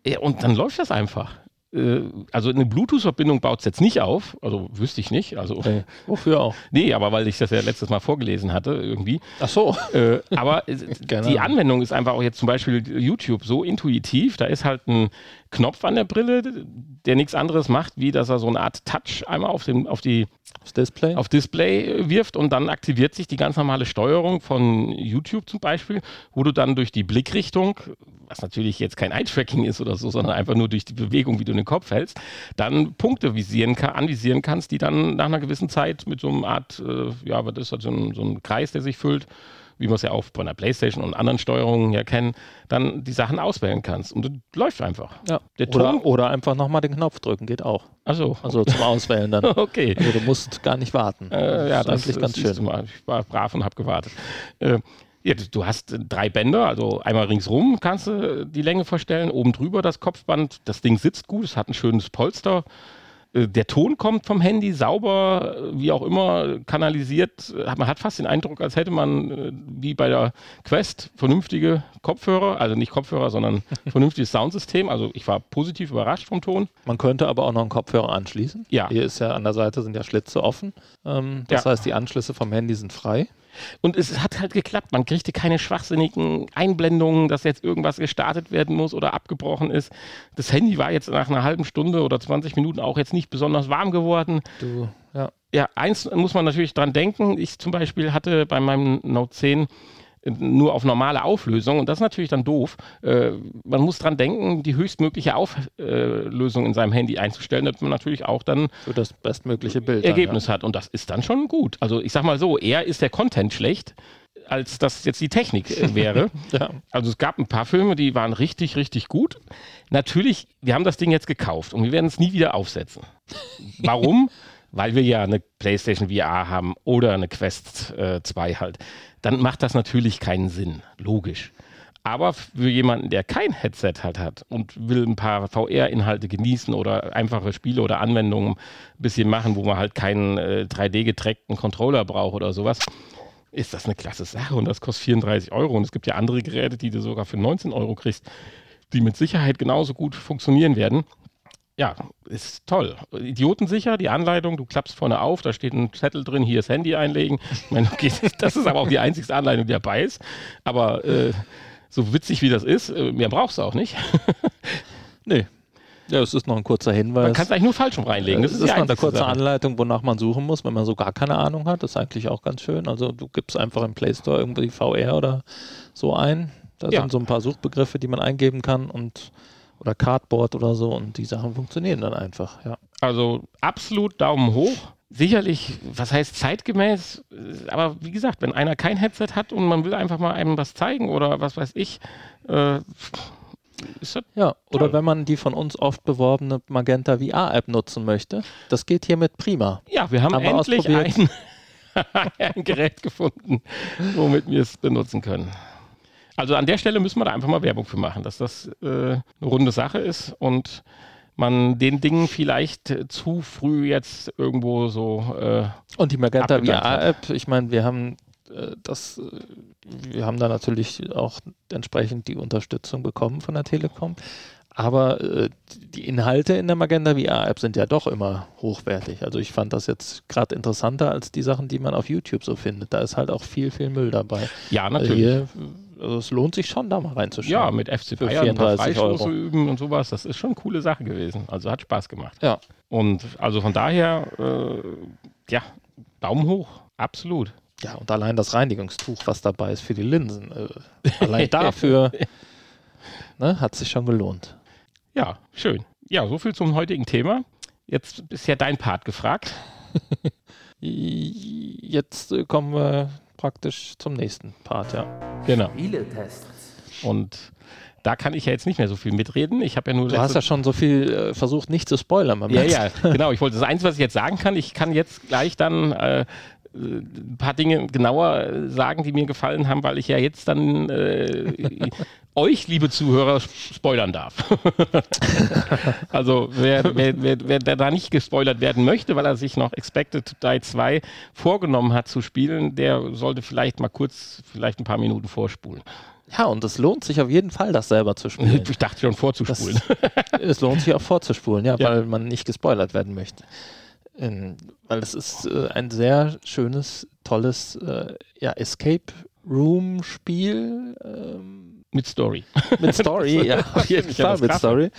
Ja, und dann läuft das einfach. Äh, Also eine Bluetooth-Verbindung baut es jetzt nicht auf, also wüsste ich nicht. Also Nee, wofür auch? nee, aber weil ich das ja letztes Mal vorgelesen hatte irgendwie. Ach so. Äh, aber [laughs] die. Anwendung ist einfach auch jetzt zum Beispiel YouTube so intuitiv. Da ist halt ein Knopf an der Brille, der nichts anderes macht, wie dass er so eine Art Touch einmal auf, den, auf die Das Display? auf Display wirft und dann aktiviert sich die ganz normale Steuerung von YouTube zum Beispiel, wo du dann durch die Blickrichtung, was natürlich jetzt kein Eye-Tracking ist oder so, sondern einfach nur durch die Bewegung, wie du den Kopf hältst, dann Punkte visieren kann, anvisieren kannst, die dann nach einer gewissen Zeit mit so einer Art, äh, ja, was ist das, so ein, so ein Kreis, der sich füllt, wie wir es ja auch bei einer Playstation und anderen Steuerungen ja kennen, dann die Sachen auswählen kannst. Und das läuft einfach. ja. der oder, oder einfach nochmal den Knopf drücken, geht auch. Also, Also zum Auswählen dann. [laughs] okay. Also du musst gar nicht warten. Äh, ja, das ist eigentlich ganz schön. Mal. Ich war brav und habe gewartet. Äh, ja, du- hast äh, drei Bänder, also einmal ringsrum kannst du die Länge verstellen, oben drüber das Kopfband. Das Ding sitzt gut, es hat ein schönes Polster. Äh, Der Ton kommt vom Handy sauber, äh, wie auch immer, kanalisiert. Äh, Man hat fast den Eindruck, als hätte man äh, wie bei der Quest vernünftige Kopfhörer, also nicht Kopfhörer, sondern [laughs] vernünftiges Soundsystem. Also ich war positiv überrascht vom Ton. Man könnte aber auch noch einen Kopfhörer anschließen. Ja. Hier ist ja an der Seite sind ja Schlitze offen. Ähm, das Ja. heißt, die Anschlüsse vom Handy sind frei. Und es hat halt geklappt. Man kriegte keine schwachsinnigen Einblendungen, dass jetzt irgendwas gestartet werden muss oder abgebrochen ist. Das Handy war jetzt nach einer halben Stunde oder 20 Minuten auch jetzt nicht besonders warm geworden. Du, ja. Ja, eins muss man natürlich dran denken. Ich zum Beispiel hatte bei meinem Note 10 nur auf normale Auflösung und das ist natürlich dann doof. Äh, man muss dran denken, die höchstmögliche Auflösung in seinem Handy einzustellen, damit man natürlich auch dann Für das bestmögliche Bild. Ergebnis hat. Und das ist dann schon gut. Also ich sag mal so, eher ist der Content schlecht, als dass jetzt die Technik äh, wäre. Dann, [laughs] ja. Also es gab ein paar Filme, die waren richtig, richtig gut. Natürlich, wir haben das Ding jetzt gekauft und wir werden es nie wieder aufsetzen. Warum? [laughs] Weil wir ja eine PlayStation VR haben oder eine Quest äh, 2 halt. Dann macht das natürlich keinen Sinn. Logisch. Aber für jemanden, der kein Headset halt hat und will ein paar VR-Inhalte genießen oder einfache Spiele oder Anwendungen ein bisschen machen, wo man halt keinen äh, 3D-getrackten Controller braucht oder sowas, ist das eine klasse Sache und das kostet 34 Euro. Und es gibt ja andere Geräte, die du sogar für 19 Euro kriegst, die mit Sicherheit genauso gut funktionieren werden. Ja, ist toll. Idiotensicher, die Anleitung, du klappst vorne auf, da steht ein Zettel drin, hier das Handy einlegen. Ich meine, okay, [laughs] das ist aber auch die einzigste Anleitung, die dabei ist. Aber äh, so witzig wie das ist, äh, mehr brauchst du auch nicht. [laughs] Nee. Ja, es ist noch ein kurzer Hinweis. Man kann es eigentlich nur falsch reinlegen. Das das ist, ist noch eine kurze Sache. Anleitung, wonach man suchen muss, wenn man so gar keine Ahnung hat. Das ist eigentlich auch ganz schön. Also du gibst einfach im Play Store irgendwie VR oder so ein. Da Ja. sind so ein paar Suchbegriffe, die man eingeben kann und oder Cardboard oder so und die Sachen funktionieren dann einfach. Ja. Also absolut Daumen hoch. sicherlich, was heißt zeitgemäß, aber wie gesagt, wenn einer kein Headset hat und man will einfach mal einem was zeigen oder was weiß ich, äh, ist das ja, oder toll. wenn man die von uns oft beworbene Magenta VR-App nutzen möchte, das geht hiermit prima. Ja, wir haben, haben endlich wir ein, [laughs] ein Gerät gefunden, womit wir es benutzen können. Also an der Stelle müssen wir da einfach mal Werbung für machen, dass das äh, eine runde Sache ist und man den Dingen vielleicht zu früh jetzt irgendwo so. Äh, und die Magenta VR-App, ich meine, wir haben äh, das, äh, wir haben da natürlich auch entsprechend die Unterstützung bekommen von der Telekom. Aber äh, die Inhalte in der Magenta VR-App sind ja doch immer hochwertig. Also ich fand das jetzt gerade interessanter als die Sachen, die man auf YouTube so findet. Da ist halt auch viel, viel Müll dabei. Ja, natürlich. Hier, also es lohnt sich schon, da mal reinzuschauen. Ja, mit FC Bayern ein paar Freistoße üben und sowas. Das ist schon eine coole Sache gewesen. Also hat Spaß gemacht. Ja. Und also von daher, äh, ja, Daumen hoch. Absolut. Ja, und allein das Reinigungstuch, was dabei ist für die Linsen. Äh, [laughs] allein dafür [laughs] ne, hat sich schon gelohnt. Ja, schön. Ja, so viel zum heutigen Thema. Jetzt ist ja dein Part gefragt. [laughs] Jetzt kommen wir praktisch zum nächsten Part, ja. Genau. Spieletests. Und da kann ich ja jetzt nicht mehr so viel mitreden. Ich habe ja nur. Du hast ja schon so viel äh, versucht, nicht zu spoilern. ja, ja, [laughs] genau. Ich wollte das Einzige, was ich jetzt sagen kann, ich kann jetzt gleich dann äh, ein paar Dinge genauer sagen, die mir gefallen haben, weil ich ja jetzt dann äh, [laughs] euch, liebe Zuhörer, spoilern darf. [laughs] also wer, wer, wer, wer, da nicht gespoilert werden möchte, weil er sich noch Expected to Die 2 vorgenommen hat zu spielen, der sollte vielleicht mal kurz, vielleicht ein paar Minuten vorspulen. Ja, und es lohnt sich auf jeden Fall, das selber zu spielen. [laughs] Ich dachte schon vorzuspulen. Das, es lohnt sich auch vorzuspulen, ja, ja, weil man nicht gespoilert werden möchte. In, weil es ist äh, ein sehr schönes, tolles äh, ja, Escape Room Spiel. Ähm, mit Story. [laughs] Mit Story, ja, [laughs] auf jeden Fall mit Story.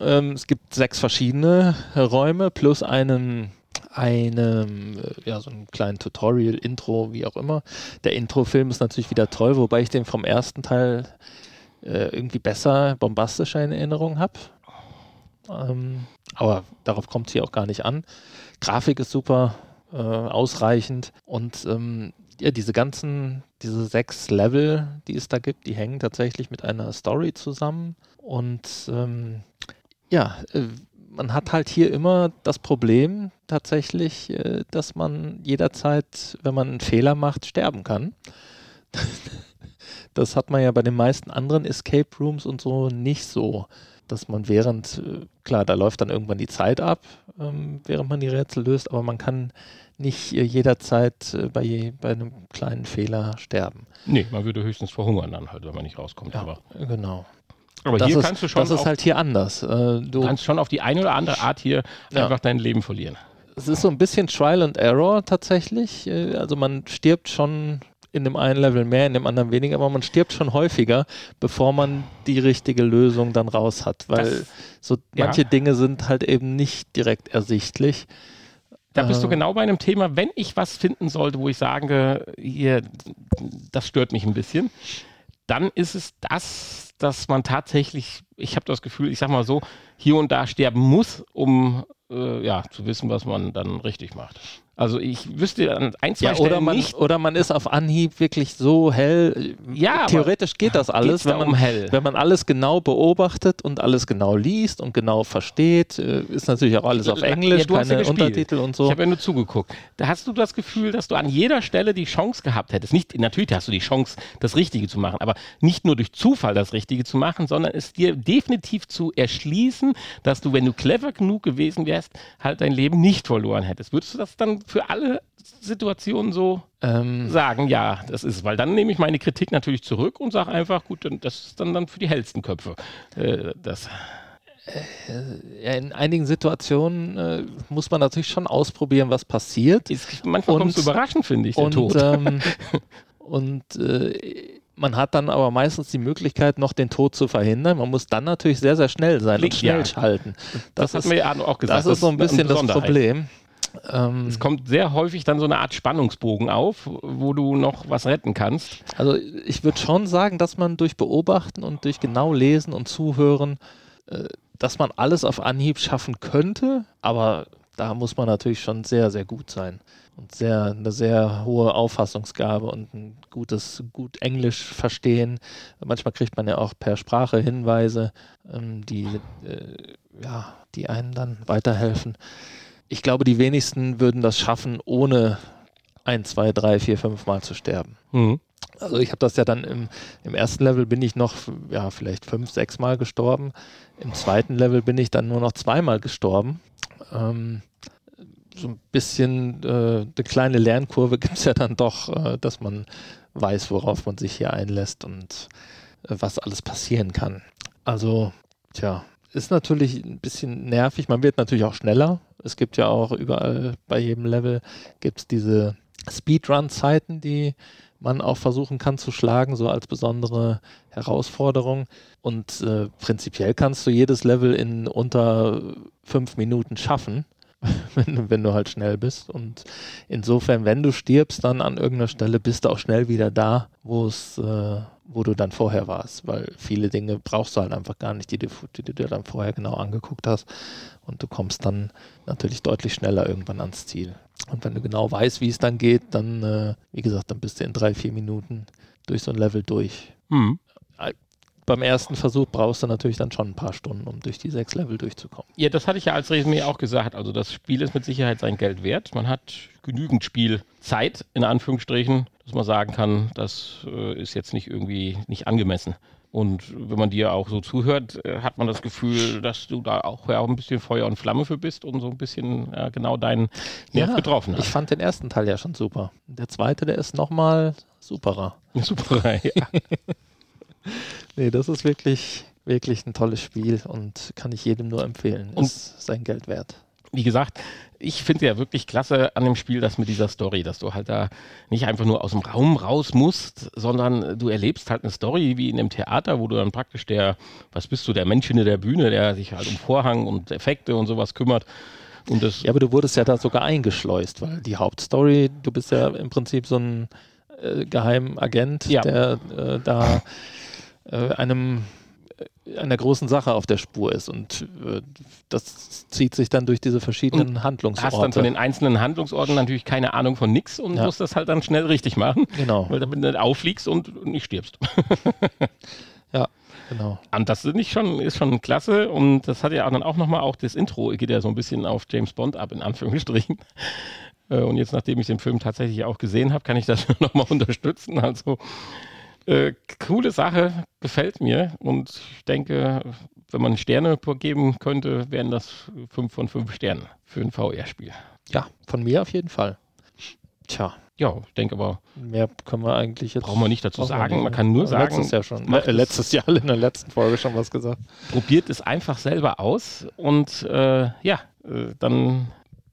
Ähm, es gibt sechs verschiedene Räume plus einen einem, äh, ja, so einem kleinen Tutorial, Intro, wie auch immer. Der Intro-Film ist natürlich wieder toll, wobei ich den vom ersten Teil äh, irgendwie besser, bombastischer in Erinnerung habe. Ähm, aber darauf kommt es hier auch gar nicht an. Grafik ist super, äh, ausreichend und ähm, ja, diese ganzen, diese sechs Level, die es da gibt, die hängen tatsächlich mit einer Story zusammen und ähm, ja, äh, man hat halt hier immer das Problem tatsächlich, äh, dass man jederzeit, wenn man einen Fehler macht, sterben kann. [laughs] das hat man ja bei den meisten anderen Escape Rooms und so nicht so dass man während, äh, klar, da läuft dann irgendwann die Zeit ab, ähm, während man die Rätsel löst, aber man kann nicht äh, jederzeit äh, bei, bei einem kleinen Fehler sterben. Nee, man würde höchstens verhungern dann halt, wenn man nicht rauskommt. Ja, aber. genau. Aber das hier ist, kannst du schon. Das ist halt hier anders. Du kannst schon auf die eine oder andere Art hier ja. einfach dein Leben verlieren. Es ist so ein bisschen Trial and Error tatsächlich. Also man stirbt schon in dem einen Level mehr, in dem anderen weniger, aber man stirbt schon häufiger, bevor man die richtige Lösung dann raus hat, weil das, so manche ja. Dinge sind halt eben nicht direkt ersichtlich. Da bist du äh. genau bei einem Thema, wenn ich was finden sollte, wo ich sage, hier, das stört mich ein bisschen, dann ist es das, dass man tatsächlich, ich habe das Gefühl, ich sag mal so, hier und da sterben muss, um äh, ja, zu wissen, was man dann richtig macht. Also ich wüsste an ein, zwei ja, oder man, nicht. Oder man ist auf Anhieb wirklich so hell. Ja, Theoretisch geht das alles, wenn man, um hell. wenn man alles genau beobachtet und alles genau liest und genau versteht. Äh, ist natürlich auch alles auf Englisch, ja, keine ja Untertitel und so. Ich habe ja nur zugeguckt. Da hast du das Gefühl, dass du an jeder Stelle die Chance gehabt hättest. Nicht, natürlich hast du die Chance, das Richtige zu machen, aber nicht nur durch Zufall das Richtige zu machen, sondern es dir definitiv zu erschließen, dass du, wenn du clever genug gewesen wärst, halt dein Leben nicht verloren hättest. Würdest du das dann für alle Situationen so ähm, sagen, ja, das ist, weil dann nehme ich meine Kritik natürlich zurück und sage einfach, gut, das ist dann, dann für die hellsten Köpfe. Äh, das. Äh, in einigen Situationen äh, muss man natürlich schon ausprobieren, was passiert. Ist, manchmal kommt es überraschend, finde ich, der und, Tod. Ähm, [laughs] und äh, man hat dann aber meistens die Möglichkeit, noch den Tod zu verhindern. Man muss dann natürlich sehr, sehr schnell sein Klick, und schnell ja. schalten. Das, das hat mir ja auch gesagt. Das ist so ein bisschen das Problem. Ähm, es kommt sehr häufig dann so eine Art Spannungsbogen auf, wo du noch was retten kannst. Also ich würde schon sagen, dass man durch Beobachten und durch genau Lesen und Zuhören, äh, dass man alles auf Anhieb schaffen könnte, aber da muss man natürlich schon sehr, sehr gut sein und sehr, eine sehr hohe Auffassungsgabe und ein gutes, gut Englisch verstehen. Manchmal kriegt man ja auch per Sprache Hinweise, ähm, die, äh, ja, die einem dann weiterhelfen. Ich glaube, die wenigsten würden das schaffen, ohne ein, zwei, drei, vier, fünf Mal zu sterben. Mhm. Also ich habe das ja dann im, im ersten Level bin ich noch, ja, vielleicht fünf, sechs Mal gestorben. Im zweiten Level bin ich dann nur noch zweimal gestorben. Ähm, so ein bisschen äh, eine kleine Lernkurve [laughs] gibt es ja dann doch, äh, dass man weiß, worauf man sich hier einlässt und äh, was alles passieren kann. Also, tja, ist natürlich ein bisschen nervig. Man wird natürlich auch schneller. Es gibt ja auch überall bei jedem Level gibt es diese Speedrun-Zeiten, die man auch versuchen kann zu schlagen, so als besondere Herausforderung. Und äh, prinzipiell kannst du jedes Level in unter fünf Minuten schaffen. [laughs] wenn, wenn, du halt schnell bist. Und insofern, wenn du stirbst, dann an irgendeiner Stelle bist du auch schnell wieder da, wo es, äh, wo du dann vorher warst, weil viele Dinge brauchst du halt einfach gar nicht, die du, die du dir dann vorher genau angeguckt hast. Und du kommst dann natürlich deutlich schneller irgendwann ans Ziel. Und wenn du genau weißt, wie es dann geht, dann, äh, wie gesagt, dann bist du in drei, vier Minuten durch so ein Level durch. Mhm beim ersten Versuch brauchst du natürlich dann schon ein paar Stunden, um durch die sechs Level durchzukommen. Ja, das hatte ich ja als Resümee auch gesagt. Also das Spiel ist mit Sicherheit sein Geld wert. Man hat genügend Spielzeit, in Anführungsstrichen, dass man sagen kann, das äh, ist jetzt nicht irgendwie nicht angemessen. Und wenn man dir auch so zuhört, äh, hat man das Gefühl, dass du da auch, ja, ein bisschen Feuer und Flamme für bist und so ein bisschen ja, genau deinen Nerv ja, getroffen hast. Ich fand den ersten Teil ja schon super. Der zweite, der ist nochmal superer. [laughs] Superer, ja. [laughs] nee, das ist wirklich, wirklich ein tolles Spiel und kann ich jedem nur empfehlen. Und ist sein Geld wert. Wie gesagt, ich finde ja wirklich klasse an dem Spiel, das mit dieser Story, dass du halt da nicht einfach nur aus dem Raum raus musst, sondern du erlebst halt eine Story wie in einem Theater, wo du dann praktisch der, was bist du, der Mensch hinter der Bühne, der sich halt um Vorhang und Effekte und sowas kümmert. Und das ja, aber du wurdest ja da sogar eingeschleust, weil die Hauptstory, du bist ja im Prinzip so ein äh, Geheimagent, ja. der äh, da einem äh, einer großen Sache auf der Spur ist und äh, das zieht sich dann durch diese verschiedenen und Handlungsorte. Hast dann von den einzelnen Handlungsorten natürlich keine Ahnung von nix und ja. musst das halt dann schnell richtig machen. Genau. Weil damit du nicht auffliegst und nicht stirbst. [laughs] ja. Genau. Und das ist, nicht schon, ist schon klasse und das hat ja dann auch nochmal auch das Intro, geht ja so ein bisschen auf James Bond ab, in Anführungsstrichen. Und jetzt, nachdem ich den Film tatsächlich auch gesehen habe, kann ich das [laughs] nochmal unterstützen. Also äh, coole Sache, gefällt mir. Und ich denke, wenn man Sterne geben könnte, wären das fünf von fünf Sternen für ein VR-Spiel. Ja, von mir auf jeden Fall. Tja. Ja, ich denke aber. Mehr können wir eigentlich jetzt. Brauchen wir nicht dazu sagen. Man kann nur sagen. Letztes Jahr schon. Äh, letztes Jahr in der letzten Folge schon was gesagt. Probiert es einfach selber aus und äh, ja, äh, dann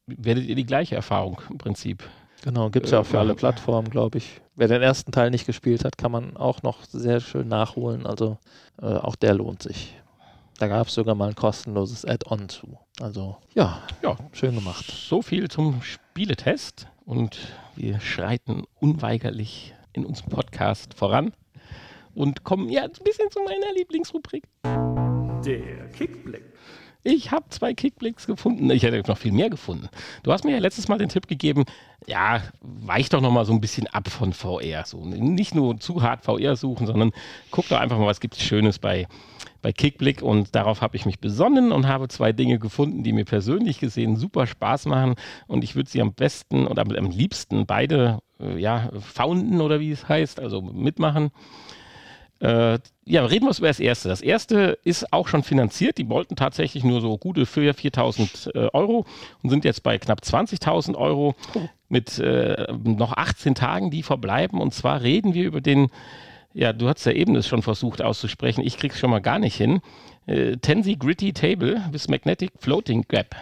werdet ihr die gleiche Erfahrung im Prinzip Genau, gibt es ja auch für alle Plattformen, glaube ich. Wer den ersten Teil nicht gespielt hat, kann man auch noch sehr schön nachholen. Also äh, auch der lohnt sich. Da gab es sogar mal ein kostenloses Add-on zu. Also ja, ja, schön gemacht. So viel zum Spieletest und wir schreiten unweigerlich in unserem Podcast voran und kommen ja ein bisschen zu meiner Lieblingsrubrik. Der Kickblick. Ich habe zwei Kickblicks gefunden. Ich hätte noch viel mehr gefunden. Du hast mir ja letztes Mal den Tipp gegeben, ja, weich doch noch mal so ein bisschen ab von VR. So, nicht nur zu hart VR suchen, sondern guck doch einfach mal, was gibt es Schönes bei, bei Kickblick. Und darauf habe ich mich besonnen und habe zwei Dinge gefunden, die mir persönlich gesehen super Spaß machen. Und ich würde sie am besten oder am liebsten beide, äh, ja, founden oder wie es heißt, also mitmachen. Äh, ja, reden wir über das erste. Das erste ist auch schon finanziert. Die wollten tatsächlich nur so gute 4.000 äh, Euro und sind jetzt bei knapp 20.000 Euro mit äh, noch 18 Tagen, die verbleiben. Und zwar reden wir über den, ja, du hast ja eben es schon versucht auszusprechen. Ich krieg's schon mal gar nicht hin. Äh, Tensi Gritty Table with Magnetic Floating Gap.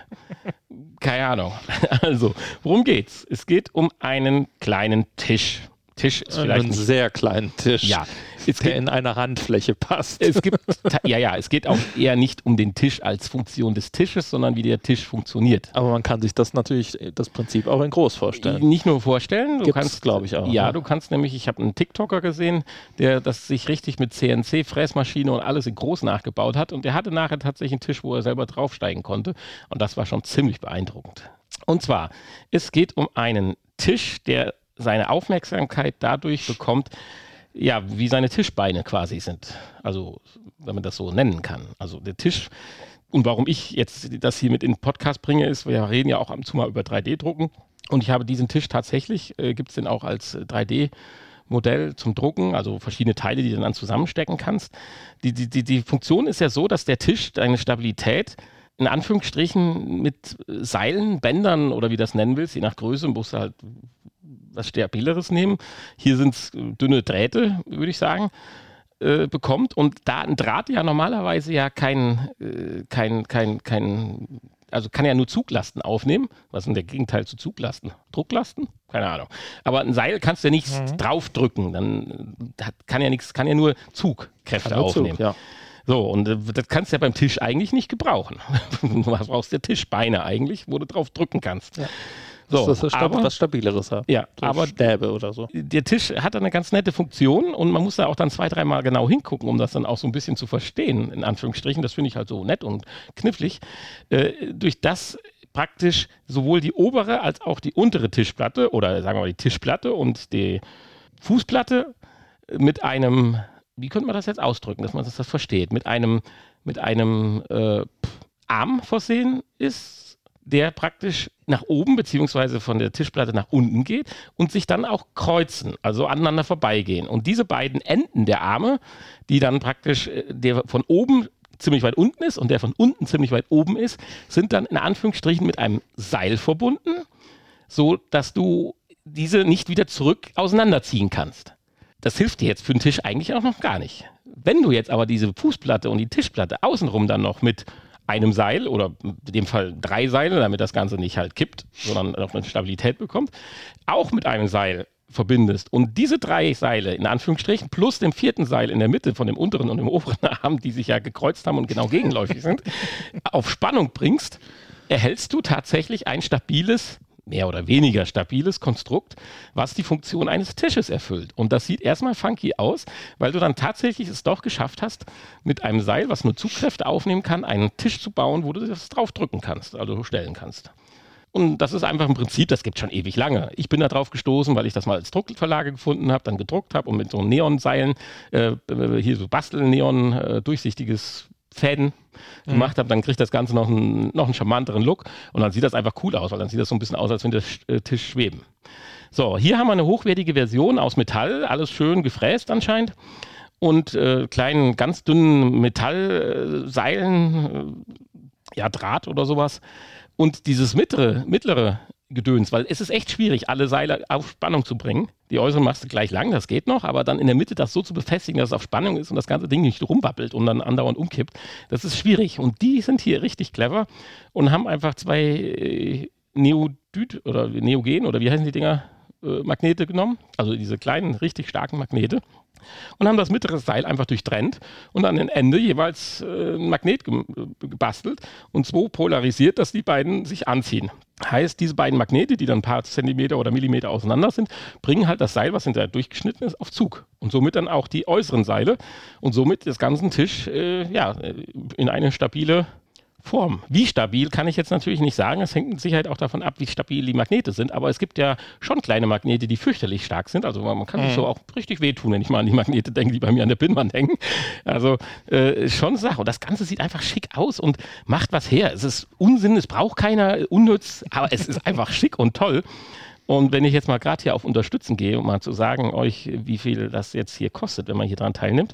Keine Ahnung. [laughs] Also, worum geht's? Es geht um einen kleinen Tisch. Tisch ist vielleicht einen sehr kleinen Tisch, Ja, es der gibt, in einer Handfläche passt. es gibt, [laughs] ja, ja, es geht auch eher nicht um den Tisch als Funktion des Tisches, sondern wie der Tisch funktioniert. Aber man kann sich das natürlich, das Prinzip auch in groß vorstellen. Nicht nur vorstellen, du Gibt's, kannst, glaub ich, auch, Ja, ne? du kannst nämlich, ich habe einen TikToker gesehen, der das sich richtig mit CNC, Fräsmaschine und alles in groß nachgebaut hat und der hatte nachher tatsächlich einen Tisch, wo er selber draufsteigen konnte und das war schon ziemlich beeindruckend. Und zwar, es geht um einen Tisch, der seine Aufmerksamkeit dadurch bekommt, ja, wie seine Tischbeine quasi sind. Also, wenn man das so nennen kann. Also der Tisch und warum ich jetzt das hier mit in den Podcast bringe, ist, wir reden ja auch ab und zu mal über 3D-Drucken. Und ich habe diesen Tisch tatsächlich, äh, gibt es den auch als 3D-Modell zum Drucken, also verschiedene Teile, die du dann zusammenstecken kannst. Die, die, die, die Funktion ist ja so, dass der Tisch deine Stabilität in Anführungsstrichen mit Seilen, Bändern oder wie das nennen willst, je nach Größe, musst du halt was Stabileres nehmen. Hier sind es dünne Drähte, würde ich sagen äh, bekommt und da ein Draht ja normalerweise ja kein, äh, kein, kein, kein, also kann ja nur Zuglasten aufnehmen. Was ist denn der Gegenteil zu Zuglasten? Drucklasten? Keine Ahnung. Aber ein Seil kannst du ja nicht Mhm. draufdrücken. Dann äh, kann ja nichts, kann ja nur Zugkräfte Nur Zug, aufnehmen. ja. So, und äh, das kannst du ja beim Tisch eigentlich nicht gebrauchen. [laughs] du brauchst ja Tischbeine eigentlich, wo du drauf drücken kannst. Ja. So, das ist aber, was Stabileres haben. ja, So aber Stäbe oder so. der Tisch hat eine ganz nette Funktion und man muss da auch dann zwei, dreimal genau hingucken, um das dann auch so ein bisschen zu verstehen, in Anführungsstrichen. Das finde ich halt so nett und knifflig. Äh, durch das praktisch sowohl die obere als auch die untere Tischplatte oder sagen wir mal die Tischplatte und die Fußplatte mit einem, wie könnte man das jetzt ausdrücken, dass man das, das versteht, mit einem, mit einem äh, Arm versehen ist, der praktisch nach oben beziehungsweise von der Tischplatte nach unten geht und sich dann auch kreuzen, also aneinander vorbeigehen. Und diese beiden Enden der Arme, die dann praktisch äh, der von oben ziemlich weit unten ist und der von unten ziemlich weit oben ist, sind dann in Anführungsstrichen mit einem Seil verbunden, so dass du diese nicht wieder zurück auseinanderziehen kannst. Das hilft dir jetzt für den Tisch eigentlich auch noch gar nicht. Wenn du jetzt aber diese Fußplatte und die Tischplatte außenrum dann noch mit einem Seil oder in dem Fall drei Seile, damit das Ganze nicht halt kippt, sondern auch eine Stabilität bekommt, auch mit einem Seil verbindest. Und diese drei Seile in Anführungsstrichen plus dem vierten Seil in der Mitte von dem unteren und dem oberen [laughs] Arm, die sich ja gekreuzt haben und genau gegenläufig sind, [laughs] auf Spannung bringst, erhältst du tatsächlich ein stabiles, mehr oder weniger stabiles Konstrukt, was die Funktion eines Tisches erfüllt. Und das sieht erstmal funky aus, weil du dann tatsächlich es doch geschafft hast, mit einem Seil, was nur Zugkräfte aufnehmen kann, einen Tisch zu bauen, wo du das draufdrücken kannst, also stellen kannst. Und das ist einfach ein Prinzip, das gibt schon ewig lange. Ich bin da drauf gestoßen, weil ich das mal als Druckverlage gefunden habe, dann gedruckt habe und mit so Neonseilen, äh, hier so Bastel-Neon, äh, durchsichtiges Fäden gemacht habe, dann kriegt das Ganze noch einen, noch einen charmanteren Look und dann sieht das einfach cool aus, weil dann sieht das so ein bisschen aus, als wenn der äh, Tisch schweben. So, hier haben wir eine hochwertige Version aus Metall, alles schön gefräst anscheinend und äh, kleinen, ganz dünnen Metallseilen, äh, ja, Draht oder sowas. Und dieses mittlere, mittlere Gedöns, weil es ist echt schwierig, alle Seile auf Spannung zu bringen. Die äußeren machst du gleich lang, das geht noch, aber dann in der Mitte das so zu befestigen, dass es auf Spannung ist und das ganze Ding nicht rumwappelt und dann andauernd umkippt, das ist schwierig. Und die sind hier richtig clever und haben einfach zwei äh, Neodyd oder Neogen oder wie heißen die Dinger? Äh, Magnete genommen, also diese kleinen, richtig starken Magnete und haben das mittlere Seil einfach durchtrennt und an den Ende jeweils äh, ein Magnet gem- äh, gebastelt und so polarisiert, dass die beiden sich anziehen. Heißt, diese beiden Magnete, die dann ein paar Zentimeter oder Millimeter auseinander sind, bringen halt das Seil, was hinterher durchgeschnitten ist, auf Zug. Und somit dann auch die äußeren Seile und somit das ganzen Tisch äh, ja, äh, in eine stabile Form. Wie stabil kann ich jetzt natürlich nicht sagen. Es hängt mit Sicherheit auch davon ab, wie stabil die Magnete sind. Aber es gibt ja schon kleine Magnete, die fürchterlich stark sind. Also man kann sich so auch richtig wehtun, wenn ich mal an die Magnete denke, die bei mir an der Pinnwand hängen. Also äh, schon Sache. Und das Ganze sieht einfach schick aus und macht was her. Es ist Unsinn, es braucht keiner, unnütz, aber es ist einfach schick und toll. Und wenn ich jetzt mal gerade hier auf Unterstützen gehe, um mal zu sagen euch, wie viel das jetzt hier kostet, wenn man hier dran teilnimmt,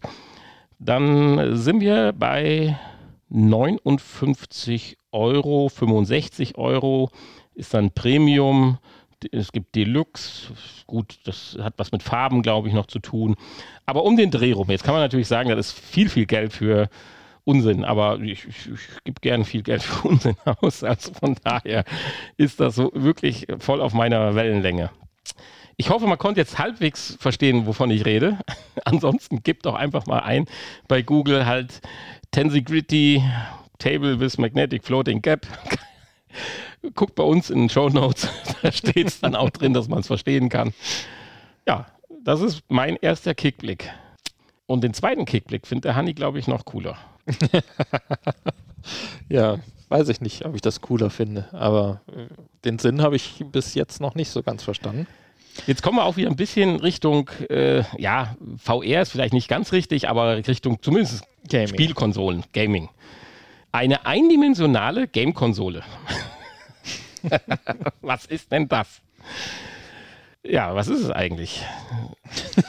dann sind wir bei 59 Euro, 65 Euro ist dann Premium. Es gibt Deluxe, gut, das hat was mit Farben, glaube ich, noch zu tun. Aber um den Dreh rum. Jetzt kann man natürlich sagen, das ist viel, viel Geld für Unsinn, aber ich, ich, ich gebe gerne viel Geld für Unsinn aus. Also von daher ist das so wirklich voll auf meiner Wellenlänge. Ich hoffe, man konnte jetzt halbwegs verstehen, wovon ich rede. [laughs] Ansonsten gibt doch einfach mal ein bei Google halt Tensegrity Table with Magnetic Floating Gap. [laughs] Guckt bei uns in den Show Notes, [laughs] da steht es dann auch drin, dass man es verstehen kann. Ja, das ist mein erster Kickblick. Und den zweiten Kickblick findet der Hanni, glaube ich, noch cooler. [laughs] ja, weiß ich nicht, ob ich das cooler finde, aber äh, den Sinn habe ich bis jetzt noch nicht so ganz verstanden. Jetzt kommen wir auch wieder ein bisschen Richtung, äh, ja, VR ist vielleicht nicht ganz richtig, aber Richtung zumindest Gaming. Spielkonsolen, Gaming. Eine eindimensionale Game-Konsole. [laughs] was ist denn das? Ja, was ist es eigentlich?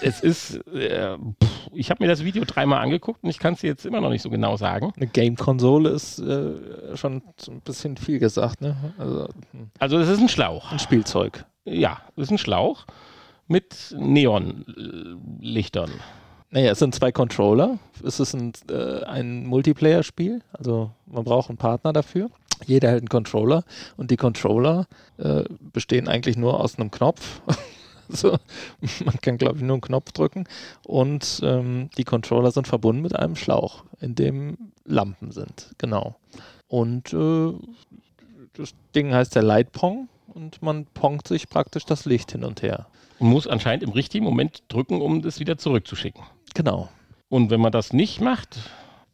es ist, äh, ich habe mir das Video dreimal angeguckt und ich kann es jetzt immer noch nicht so genau sagen. Eine Game-Konsole ist äh, schon ein bisschen viel gesagt, ne? Also, hm. also es ist ein Schlauch. Ein Spielzeug. Ja, es ist ein Schlauch mit Neonlichtern. Naja, es sind zwei Controller. Es ist ein, äh, ein Multiplayer-Spiel, also man braucht einen Partner dafür. Jeder hält einen Controller und die Controller äh, bestehen eigentlich nur aus einem Knopf. [laughs] so, man kann, glaube ich, nur einen Knopf drücken und ähm, die Controller sind verbunden mit einem Schlauch, in dem Lampen sind. Genau. Und äh, das Ding heißt der Light Pong und man pongt sich praktisch das Licht hin und her. Und muss anscheinend im richtigen Moment drücken, um das wieder zurückzuschicken. Genau. Und wenn man das nicht macht,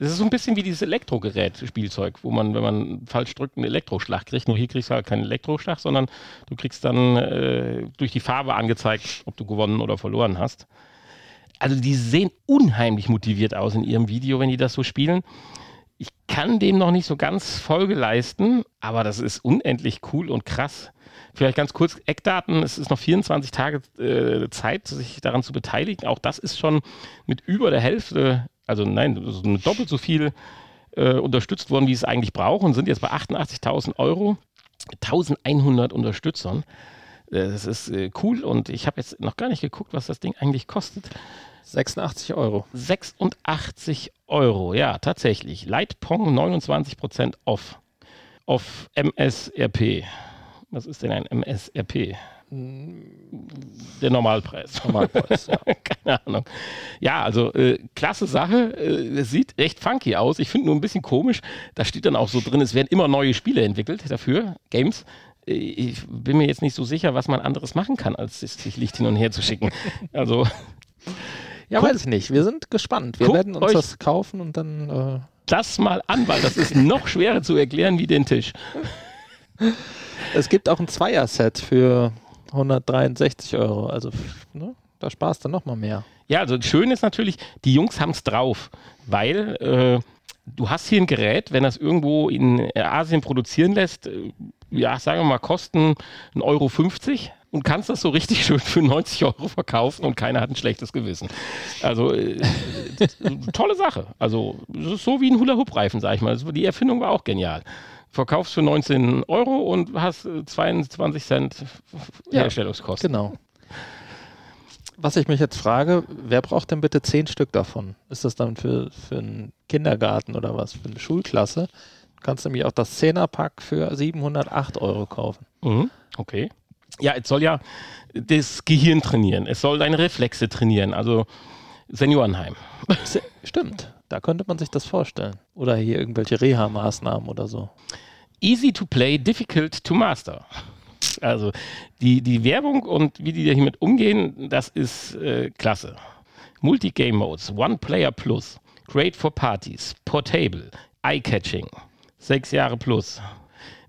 das ist so ein bisschen wie dieses Elektrogerät-Spielzeug, wo man, wenn man falsch drückt, einen Elektroschlag kriegt. Nur hier kriegst du halt keinen Elektroschlag, sondern du kriegst dann äh, durch die Farbe angezeigt, ob du gewonnen oder verloren hast. Also die sehen unheimlich motiviert aus in ihrem Video, wenn die das so spielen. Ich kann dem noch nicht so ganz Folge leisten, aber das ist unendlich cool und krass. Vielleicht ganz kurz Eckdaten. Es ist noch 24 Tage äh, Zeit, sich daran zu beteiligen. Auch das ist schon mit über der Hälfte also nein, doppelt so viel äh, unterstützt worden, wie es eigentlich braucht und sind jetzt bei 88.000 Euro, 1100 Unterstützern. Äh, das ist äh, cool und ich habe jetzt noch gar nicht geguckt, was das Ding eigentlich kostet. 86 Euro. 86 Euro, ja, tatsächlich. Lightpong 29% off. Auf MSRP. Was ist denn ein MSRP? Der Normalpreis. Normalpreis, ja. [laughs] Keine Ahnung. Ja, also äh, klasse Sache. Äh, sieht echt funky aus. Ich finde nur ein bisschen komisch. Da steht dann auch so drin, es werden immer neue Spiele entwickelt dafür, Games. Äh, ich bin mir jetzt nicht so sicher, was man anderes machen kann, als sich Licht hin und her zu schicken. [laughs] Also. Ja, Guckt, weiß ich nicht. Wir sind gespannt. Wir werden uns das kaufen und dann. Äh das mal an, weil das ist noch schwerer zu erklären wie den Tisch. [laughs] Es gibt auch ein Zweier-Set für 163 Euro. Also ne, da sparst du noch mal mehr. Ja, also schön ist natürlich, die Jungs haben es drauf, weil äh, du hast hier ein Gerät, wenn das irgendwo in Asien produzieren lässt, äh, ja, sagen wir mal, kosten 1,50 Euro und kannst das so richtig [laughs] schön für 90 Euro verkaufen und keiner hat ein schlechtes Gewissen. Also äh, [laughs] tolle Sache. Also es ist so wie ein Hula-Hoop-Reifen, sag ich mal. Also, die Erfindung war auch genial verkaufst für 19 Euro und hast 22 Cent Herstellungskosten. genau. Was ich mich jetzt frage, wer braucht denn bitte 10 Stück davon? Ist das dann für, für einen Kindergarten oder was? Für eine Schulklasse? Du kannst nämlich auch das 10er-Pack für 708 Euro kaufen. Mhm, okay. Ja, es soll ja das Gehirn trainieren. Es soll deine Reflexe trainieren. Also Seniorenheim. Stimmt. Da könnte man sich das vorstellen. Oder hier irgendwelche Reha-Maßnahmen oder so. Easy to play, difficult to master. Also die, die Werbung und wie die hiermit umgehen, das ist äh, klasse. Multi-Game Modes, One Player Plus, Great for Parties, Portable, Eye-Catching, sechs Jahre plus.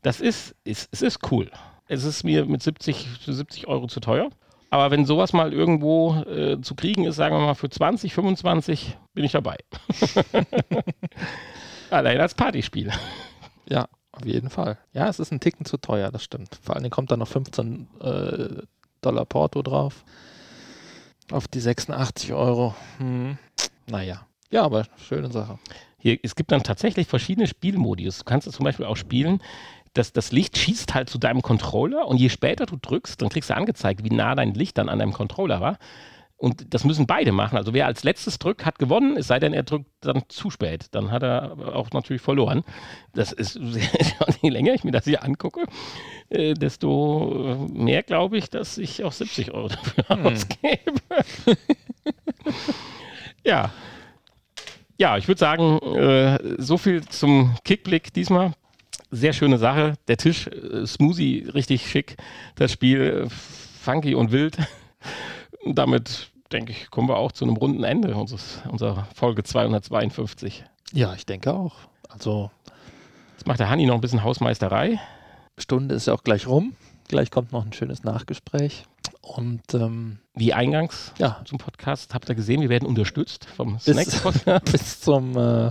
Das ist, ist, es ist cool. Es ist mir mit 70, 70 Euro zu teuer. Aber wenn sowas mal irgendwo äh, zu kriegen ist, sagen wir mal für 20, 25, bin ich dabei. [laughs] Allein als Partyspiel. Ja, auf jeden Fall. Ja, es ist ein Ticken zu teuer, das stimmt. Vor allem kommt da noch 15 äh, Dollar Porto drauf. Auf die 86 Euro. Hm. Naja. Ja, aber schöne Sache. Hier, es gibt dann tatsächlich verschiedene Spielmodus. Du kannst es zum Beispiel auch spielen, das, das Licht schießt halt zu deinem Controller und je später du drückst, dann kriegst du angezeigt, wie nah dein Licht dann an deinem Controller war. Und das müssen beide machen. Also wer als letztes drückt, hat gewonnen, es sei denn, er drückt dann zu spät. Dann hat er auch natürlich verloren. Das ist, [laughs] je länger ich mir das hier angucke, äh, desto mehr glaube ich, dass ich auch 70 Euro dafür hm. ausgebe. [laughs] ja. Ja, ich würde sagen, äh, so viel zum Kickblick diesmal. Sehr schöne Sache. Der Tisch, äh, Smoothie, richtig schick. Das Spiel, äh, funky und wild. Damit denke ich, kommen wir auch zu einem runden Ende unseres, unserer Folge 252. Ja, ich denke auch. Also. Jetzt macht der Hanni noch ein bisschen Hausmeisterei. Stunde ist ja auch gleich rum. Gleich kommt noch ein schönes Nachgespräch. Und ähm, wie eingangs ja. zum Podcast habt ihr gesehen, wir werden unterstützt vom Snacks Podcast. [laughs] bis zum äh,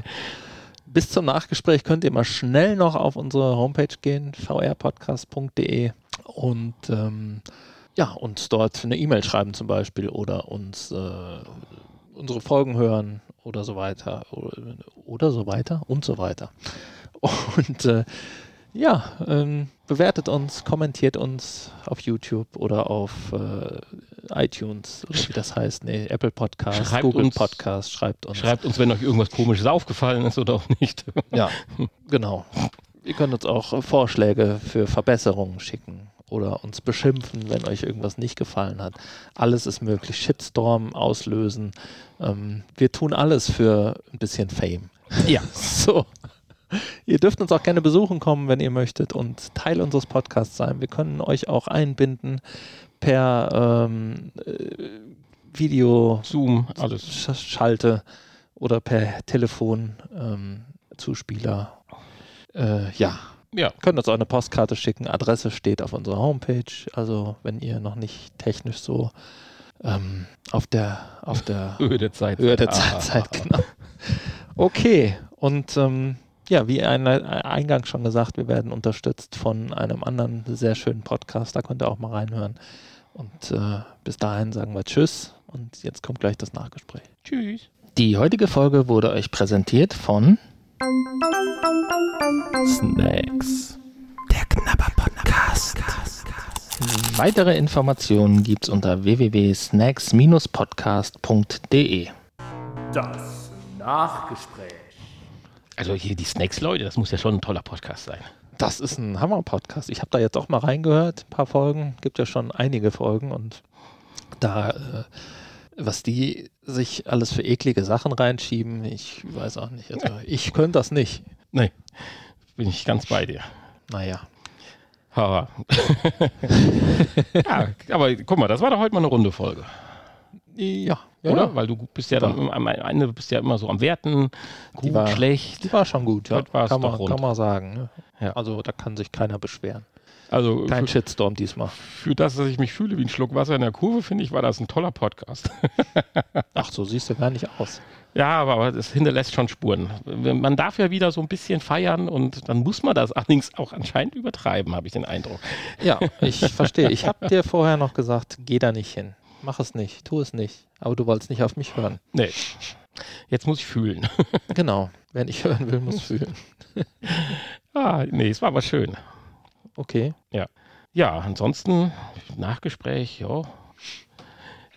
bis zum Nachgespräch könnt ihr mal schnell noch auf unsere Homepage gehen, vrpodcast.de und ähm, ja, uns dort eine E-Mail schreiben zum Beispiel oder uns äh, unsere Folgen hören oder so weiter oder, oder so weiter und so weiter. Und äh, ja, ähm, bewertet uns, kommentiert uns auf YouTube oder auf äh, iTunes oder wie das heißt, nee, Apple Podcast, schreibt Google uns, Podcast, schreibt uns. Schreibt uns, wenn euch irgendwas komisches aufgefallen ist oder auch nicht. [laughs] Ja, genau. Ihr könnt uns auch Vorschläge für Verbesserungen schicken oder uns beschimpfen, wenn euch irgendwas nicht gefallen hat. Alles ist möglich. Shitstorm auslösen. Ähm, wir tun alles für ein bisschen Fame. Ja. [laughs] so. Ihr dürft uns auch gerne besuchen kommen, wenn ihr möchtet und Teil unseres Podcasts sein. Wir können euch auch einbinden per ähm, äh, Video, Zoom, alles. Schalte oder per Telefon ähm, Zuspieler. Äh, ja, ja. Könnt uns auch eine Postkarte schicken. Adresse steht auf unserer Homepage. Also wenn ihr noch nicht technisch so ähm, auf der auf der [laughs] Höhe der Zeit, Höhe der Zeit, Zeit [laughs] genau. Okay. Und ähm, ja, wie ein, eingangs schon gesagt, wir werden unterstützt von einem anderen sehr schönen Podcast. Da könnt ihr auch mal reinhören. Und äh, bis dahin sagen wir Tschüss. Und jetzt kommt gleich das Nachgespräch. Tschüss. Die heutige Folge wurde euch präsentiert von Snacks. Der Knabber Podcast. Weitere Informationen gibt's unter www.snacks-podcast.de. Das Nachgespräch. Also hier die Snacks-Leute, das muss ja schon ein toller Podcast sein. Das ist ein Hammer-Podcast. Ich habe da jetzt auch mal reingehört, ein paar Folgen. Gibt ja schon einige Folgen und da, äh, was die sich alles für eklige Sachen reinschieben, ich weiß auch nicht. Also ich könnte das nicht. Nee, bin ich ganz bei dir. Naja. [laughs] ja, aber guck mal, das war doch heute mal eine runde Folge. Ja, oder? Ja. Weil du bist ja dann am Ende bist ja immer so am Werten, gut, die war, schlecht. Die war schon gut, ja. Kann man, kann man sagen. Ne? Ja. Also da kann sich keiner beschweren. Also Kein für, Shitstorm diesmal. Für das, dass ich mich fühle wie ein Schluck Wasser in der Kurve, finde ich, war das ein toller Podcast. [laughs] Ach, so siehst du gar nicht aus. Ja, aber es hinterlässt schon Spuren. Man darf ja wieder so ein bisschen feiern und dann muss man das [laughs] allerdings auch anscheinend übertreiben, habe ich den Eindruck. Ja, ich verstehe. Ich habe dir vorher noch gesagt, geh da nicht hin. Mach es nicht, tu es nicht. Aber du wolltest nicht auf mich hören. Nee. Jetzt muss ich fühlen. [laughs] genau. Wer nicht hören will, muss fühlen. [laughs] ah, nee, es war aber schön. Okay. Ja. Ja, ansonsten Nachgespräch, ja.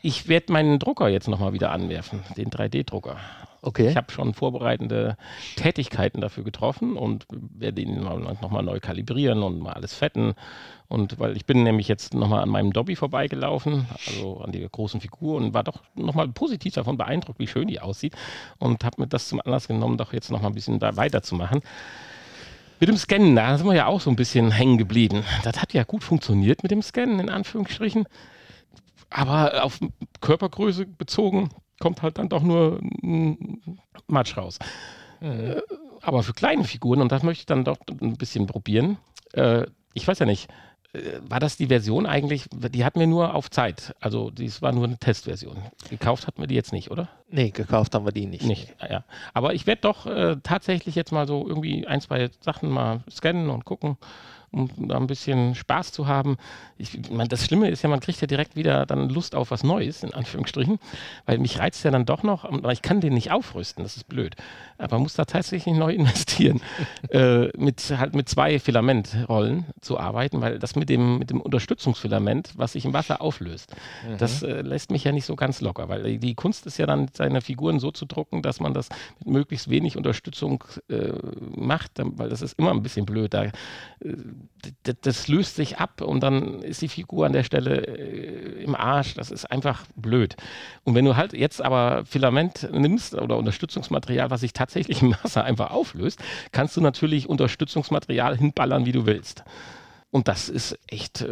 Ich werde meinen Drucker jetzt nochmal wieder anwerfen, den 3D-Drucker. Okay. Ich habe schon vorbereitende Tätigkeiten dafür getroffen und werde ihn nochmal neu kalibrieren und mal alles fetten. Und weil ich bin nämlich jetzt nochmal an meinem Dobby vorbeigelaufen, also an der großen Figur und war doch nochmal positiv davon beeindruckt, wie schön die aussieht. Und habe mir das zum Anlass genommen, doch jetzt nochmal ein bisschen da weiterzumachen. Mit dem Scannen, da sind wir ja auch so ein bisschen hängen geblieben. Das hat ja gut funktioniert mit dem Scannen, in Anführungsstrichen. Aber auf Körpergröße bezogen kommt halt dann doch nur ein Matsch raus. Mhm. Aber für kleine Figuren, und das möchte ich dann doch ein bisschen probieren, äh, ich weiß ja nicht, äh, war das die Version eigentlich, die hatten wir nur auf Zeit. Also das war nur eine Testversion. Gekauft hatten wir die jetzt nicht, oder? Nee, gekauft haben wir die nicht. Nicht, ja. Aber ich werde doch äh, tatsächlich jetzt mal so irgendwie ein, zwei Sachen mal scannen und gucken um da ein bisschen Spaß zu haben. Ich meine, das Schlimme ist ja, man kriegt ja direkt wieder dann Lust auf was Neues, in Anführungsstrichen, weil mich reizt ja dann doch noch, aber ich kann den nicht aufrüsten, das ist blöd. Aber man muss da tatsächlich [laughs] neu investieren, äh, mit halt mit zwei Filamentrollen zu arbeiten, weil das mit dem, mit dem Unterstützungsfilament, was sich im Wasser auflöst, mhm. das äh, lässt mich ja nicht so ganz locker, weil die Kunst ist ja dann, seine Figuren so zu drucken, dass man das mit möglichst wenig Unterstützung äh, macht, weil das ist immer ein bisschen blöd. Da, äh, das löst sich ab und dann ist die Figur an der Stelle äh, im Arsch. Das ist einfach blöd. Und wenn du halt jetzt aber Filament nimmst oder Unterstützungsmaterial, was sich tatsächlich im Wasser einfach auflöst, kannst du natürlich Unterstützungsmaterial hinballern, wie du willst. Und das ist echt äh,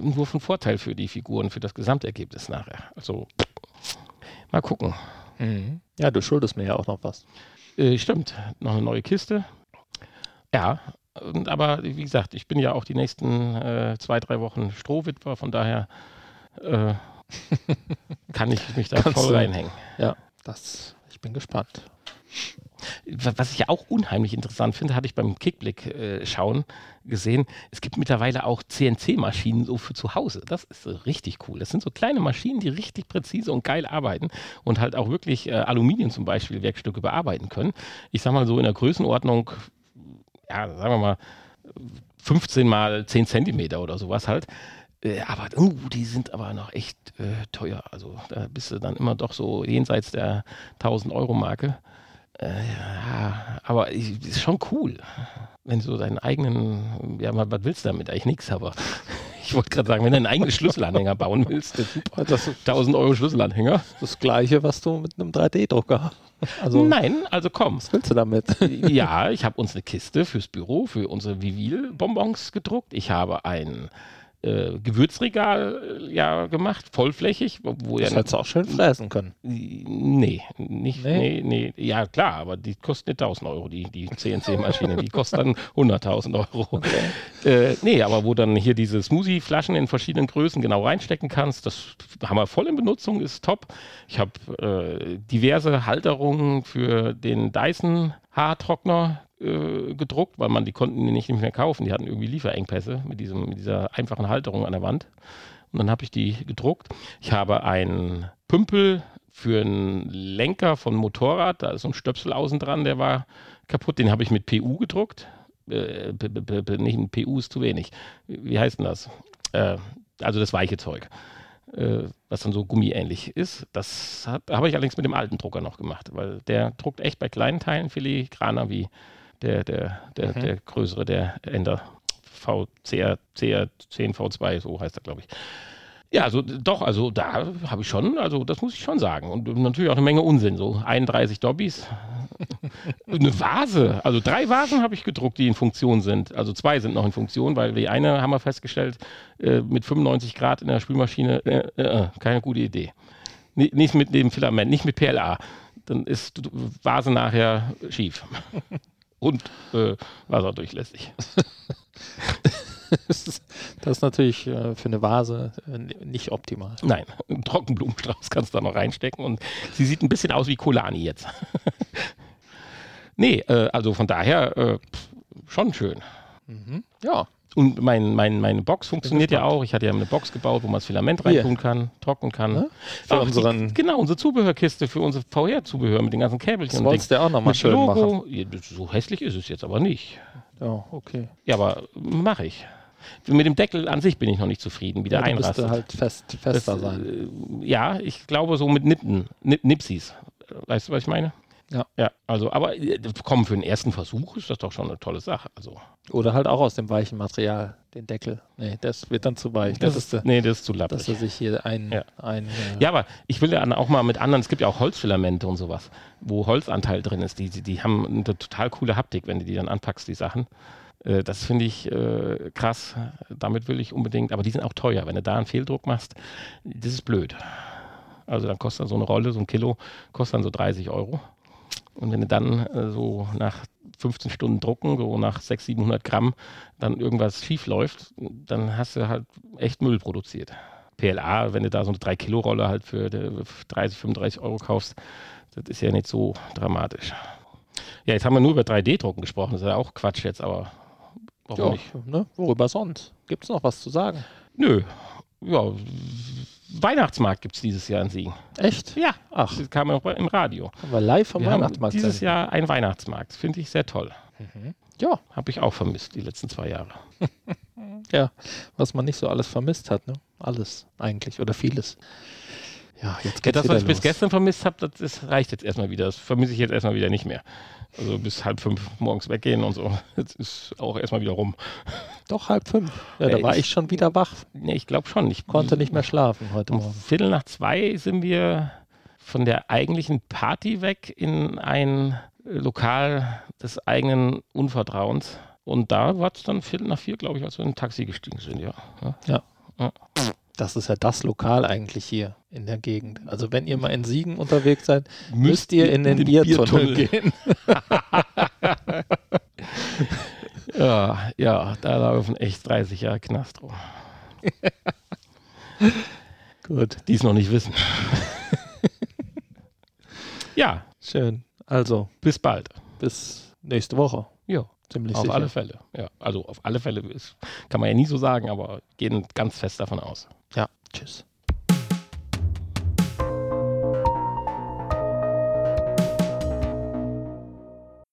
nur von Vorteil für die Figuren, für das Gesamtergebnis nachher. Also mal gucken. Mhm. Ja, du schuldest mir ja auch noch was. Äh, stimmt, noch eine neue Kiste. Ja, aber wie gesagt, ich bin ja auch die nächsten äh, zwei, drei Wochen Strohwitwer, von daher äh, kann ich mich da [laughs] voll reinhängen. Ja, das, ich bin gespannt. Was ich ja auch unheimlich interessant finde, hatte ich beim Kickblick äh, schauen gesehen. Es gibt mittlerweile auch CNC-Maschinen so für zu Hause. Das ist richtig cool. Das sind so kleine Maschinen, die richtig präzise und geil arbeiten und halt auch wirklich äh, Aluminium zum Beispiel Werkstücke bearbeiten können. Ich sag mal so in der Größenordnung, ja, sagen wir mal 15 mal 10 Zentimeter oder sowas halt. Äh, aber uh, die sind aber noch echt äh, teuer. Also da bist du dann immer doch so jenseits der 1000 Euro Marke. Äh, ja, aber ist schon cool, wenn du so deinen eigenen, ja, was willst du damit? Eigentlich nichts, aber ich wollte gerade sagen, wenn du einen eigenen Schlüsselanhänger bauen willst, super, das ist 1000 Euro Schlüsselanhänger. Das gleiche, was du mit einem 3D-Drucker also, Nein, also komm. Was willst du damit? [laughs] ja, ich habe uns eine Kiste fürs Büro, für unsere Vivil-Bonbons gedruckt. Ich habe ein äh, Gewürzregal äh, ja gemacht, vollflächig. Wo das ja, hättest du auch schön fräsen können. Nee, nicht, nee? nee, nee. Ja, klar, aber die kosten nicht 1000 Euro, die, die CNC-Maschine. die kosten dann [laughs] 100.000 Euro. Okay. Äh, nee, aber wo dann hier diese Smoothie-Flaschen in verschiedenen Größen genau reinstecken kannst, das haben wir voll in Benutzung, ist top. Ich habe äh, diverse Halterungen für den Dyson Haartrockner äh, gedruckt, weil man die konnten die nicht mehr kaufen. Die hatten irgendwie Lieferengpässe mit, diesem, mit dieser einfachen Halterung an der Wand. Und dann habe ich die gedruckt. Ich habe einen Pümpel für einen Lenker von Motorrad. Da ist so ein Stöpsel außen dran, der war kaputt. Den habe ich mit PU gedruckt. Äh, nicht ein PU ist zu wenig. Wie heißt denn das? Äh, also das weiche Zeug, äh, was dann so gummiähnlich ist. Das habe ich allerdings mit dem alten Drucker noch gemacht, weil der druckt echt bei kleinen Teilen filigraner wie der, der, der, mhm. der größere, der Ender VCR, CR10 V2, so heißt er, glaube ich. Ja, also doch, also da habe ich schon, also das muss ich schon sagen. Und natürlich auch eine Menge Unsinn, so 31 Dobbys. [laughs] eine Vase, also drei Vasen habe ich gedruckt, die in Funktion sind. Also zwei sind noch in Funktion, weil die eine haben wir festgestellt, äh, mit 95 Grad in der Spülmaschine, äh, äh, keine gute Idee. N nicht mit dem Filament, nicht mit PLA. Dann ist die Vase nachher schief [laughs] und äh, wasserdurchlässig. [laughs] [laughs] das ist natürlich äh, für eine Vase äh, nicht optimal. Nein, einen Trockenblumenstrauß kannst du da noch reinstecken und sie sieht ein bisschen aus wie Kolani jetzt. [laughs] nee, äh, also von daher schon schön. Mhm. Ja, und mein, mein, meine Box funktioniert ja auch. Ich hatte ja eine Box gebaut, wo man das Filament reintun kann, trocknen kann. Ja? Für Ach, unseren die, genau, unsere Zubehörkiste für unser VR-Zubehör mit den ganzen Käbelchen. Das wolltest du auch nochmal schön Logo. machen. So hässlich ist es jetzt aber nicht. Ja, okay. Ja, aber mache ich. Mit dem Deckel an sich bin ich noch nicht zufrieden, wie der ja, einrastet. halt fest, fester das, sein. Äh, ja, ich glaube so mit Nippen, Nip Nipsis. Weißt du, was ich meine? Ja. Ja, also, aber äh, komm, für den ersten Versuch ist das doch schon eine tolle Sache. Also. Oder halt auch aus dem weichen Material, den Deckel. Nee, das wird dann zu weich. Das, das ist, nee, das ist zu lapprig. Dass er sich hier ein. Ja. ein äh ja, aber ich will ja auch mal mit anderen, es gibt ja auch Holzfilamente und sowas, wo Holzanteil drin ist. Die, die, die haben eine total coole Haptik, wenn du die dann anpackst, die Sachen. Äh, das finde ich äh, krass. Damit will ich unbedingt, aber die sind auch teuer. Wenn du da einen Fehldruck machst, das ist blöd. Also dann kostet so eine Rolle, so ein Kilo, kostet dann so 30 Euro. Und wenn du dann äh, so nach 15 Stunden Drucken, so nach 600, 700 Gramm, dann irgendwas schief läuft, dann hast du halt echt Müll produziert. PLA, wenn du da so eine 3-Kilo-Rolle halt für 30, 35 Euro kaufst, das ist ja nicht so dramatisch. Ja, jetzt haben wir nur über 3D-Drucken gesprochen, das ist ja auch Quatsch jetzt, aber warum Ja, nicht? ne? Worüber sonst? Gibt es noch was zu sagen? Nö. Ja, Weihnachtsmarkt gibt es dieses Jahr in Siegen. Echt? Ja, Ach, das kam auch im Radio. haben wir live vom Wir Weihnachtsmarkt. dieses sein. Jahr einen Weihnachtsmarkt. Finde ich sehr toll. Ja, Habe ich auch vermisst, die letzten zwei Jahre. [laughs] ja, was man nicht so alles vermisst hat, ne? Alles eigentlich oder vieles. Ja, jetzt Ja, geht's das, wieder was ich bis los. gestern vermisst habe, das ist, reicht jetzt erstmal wieder. Das vermisse ich jetzt erstmal wieder nicht mehr. Also bis halb fünf morgens weggehen und so. [laughs] Das ist auch erstmal wieder rum. Doch halb fünf. Ja, Ja, da war ich- ich schon wieder wach. Nee, ich glaube schon. Ich Konnte nicht mehr schlafen heute Um Morgen. Viertel nach zwei sind wir von der eigentlichen Party weg in ein Lokal des eigenen Unvertrauens. Und da war es dann Viertel nach vier, glaube ich, als wir in ein Taxi gestiegen sind, ja. ja. Das ist ja das Lokal eigentlich hier in der Gegend. Also wenn ihr mal in Siegen unterwegs seid, müsst ihr in den, Biertunnel, gehen. [laughs] Ja, ja, da laufen echt 30 Jahre Knast rum. [laughs] Gut, Die es noch nicht wissen. [laughs] ja, schön. Also, bis bald. bis nächste Woche. Ja, Ziemlich auf sicher. alle Fälle. Ja, also auf alle Fälle ist, kann man ja nie so sagen, aber gehen ganz fest davon aus. Tschüss.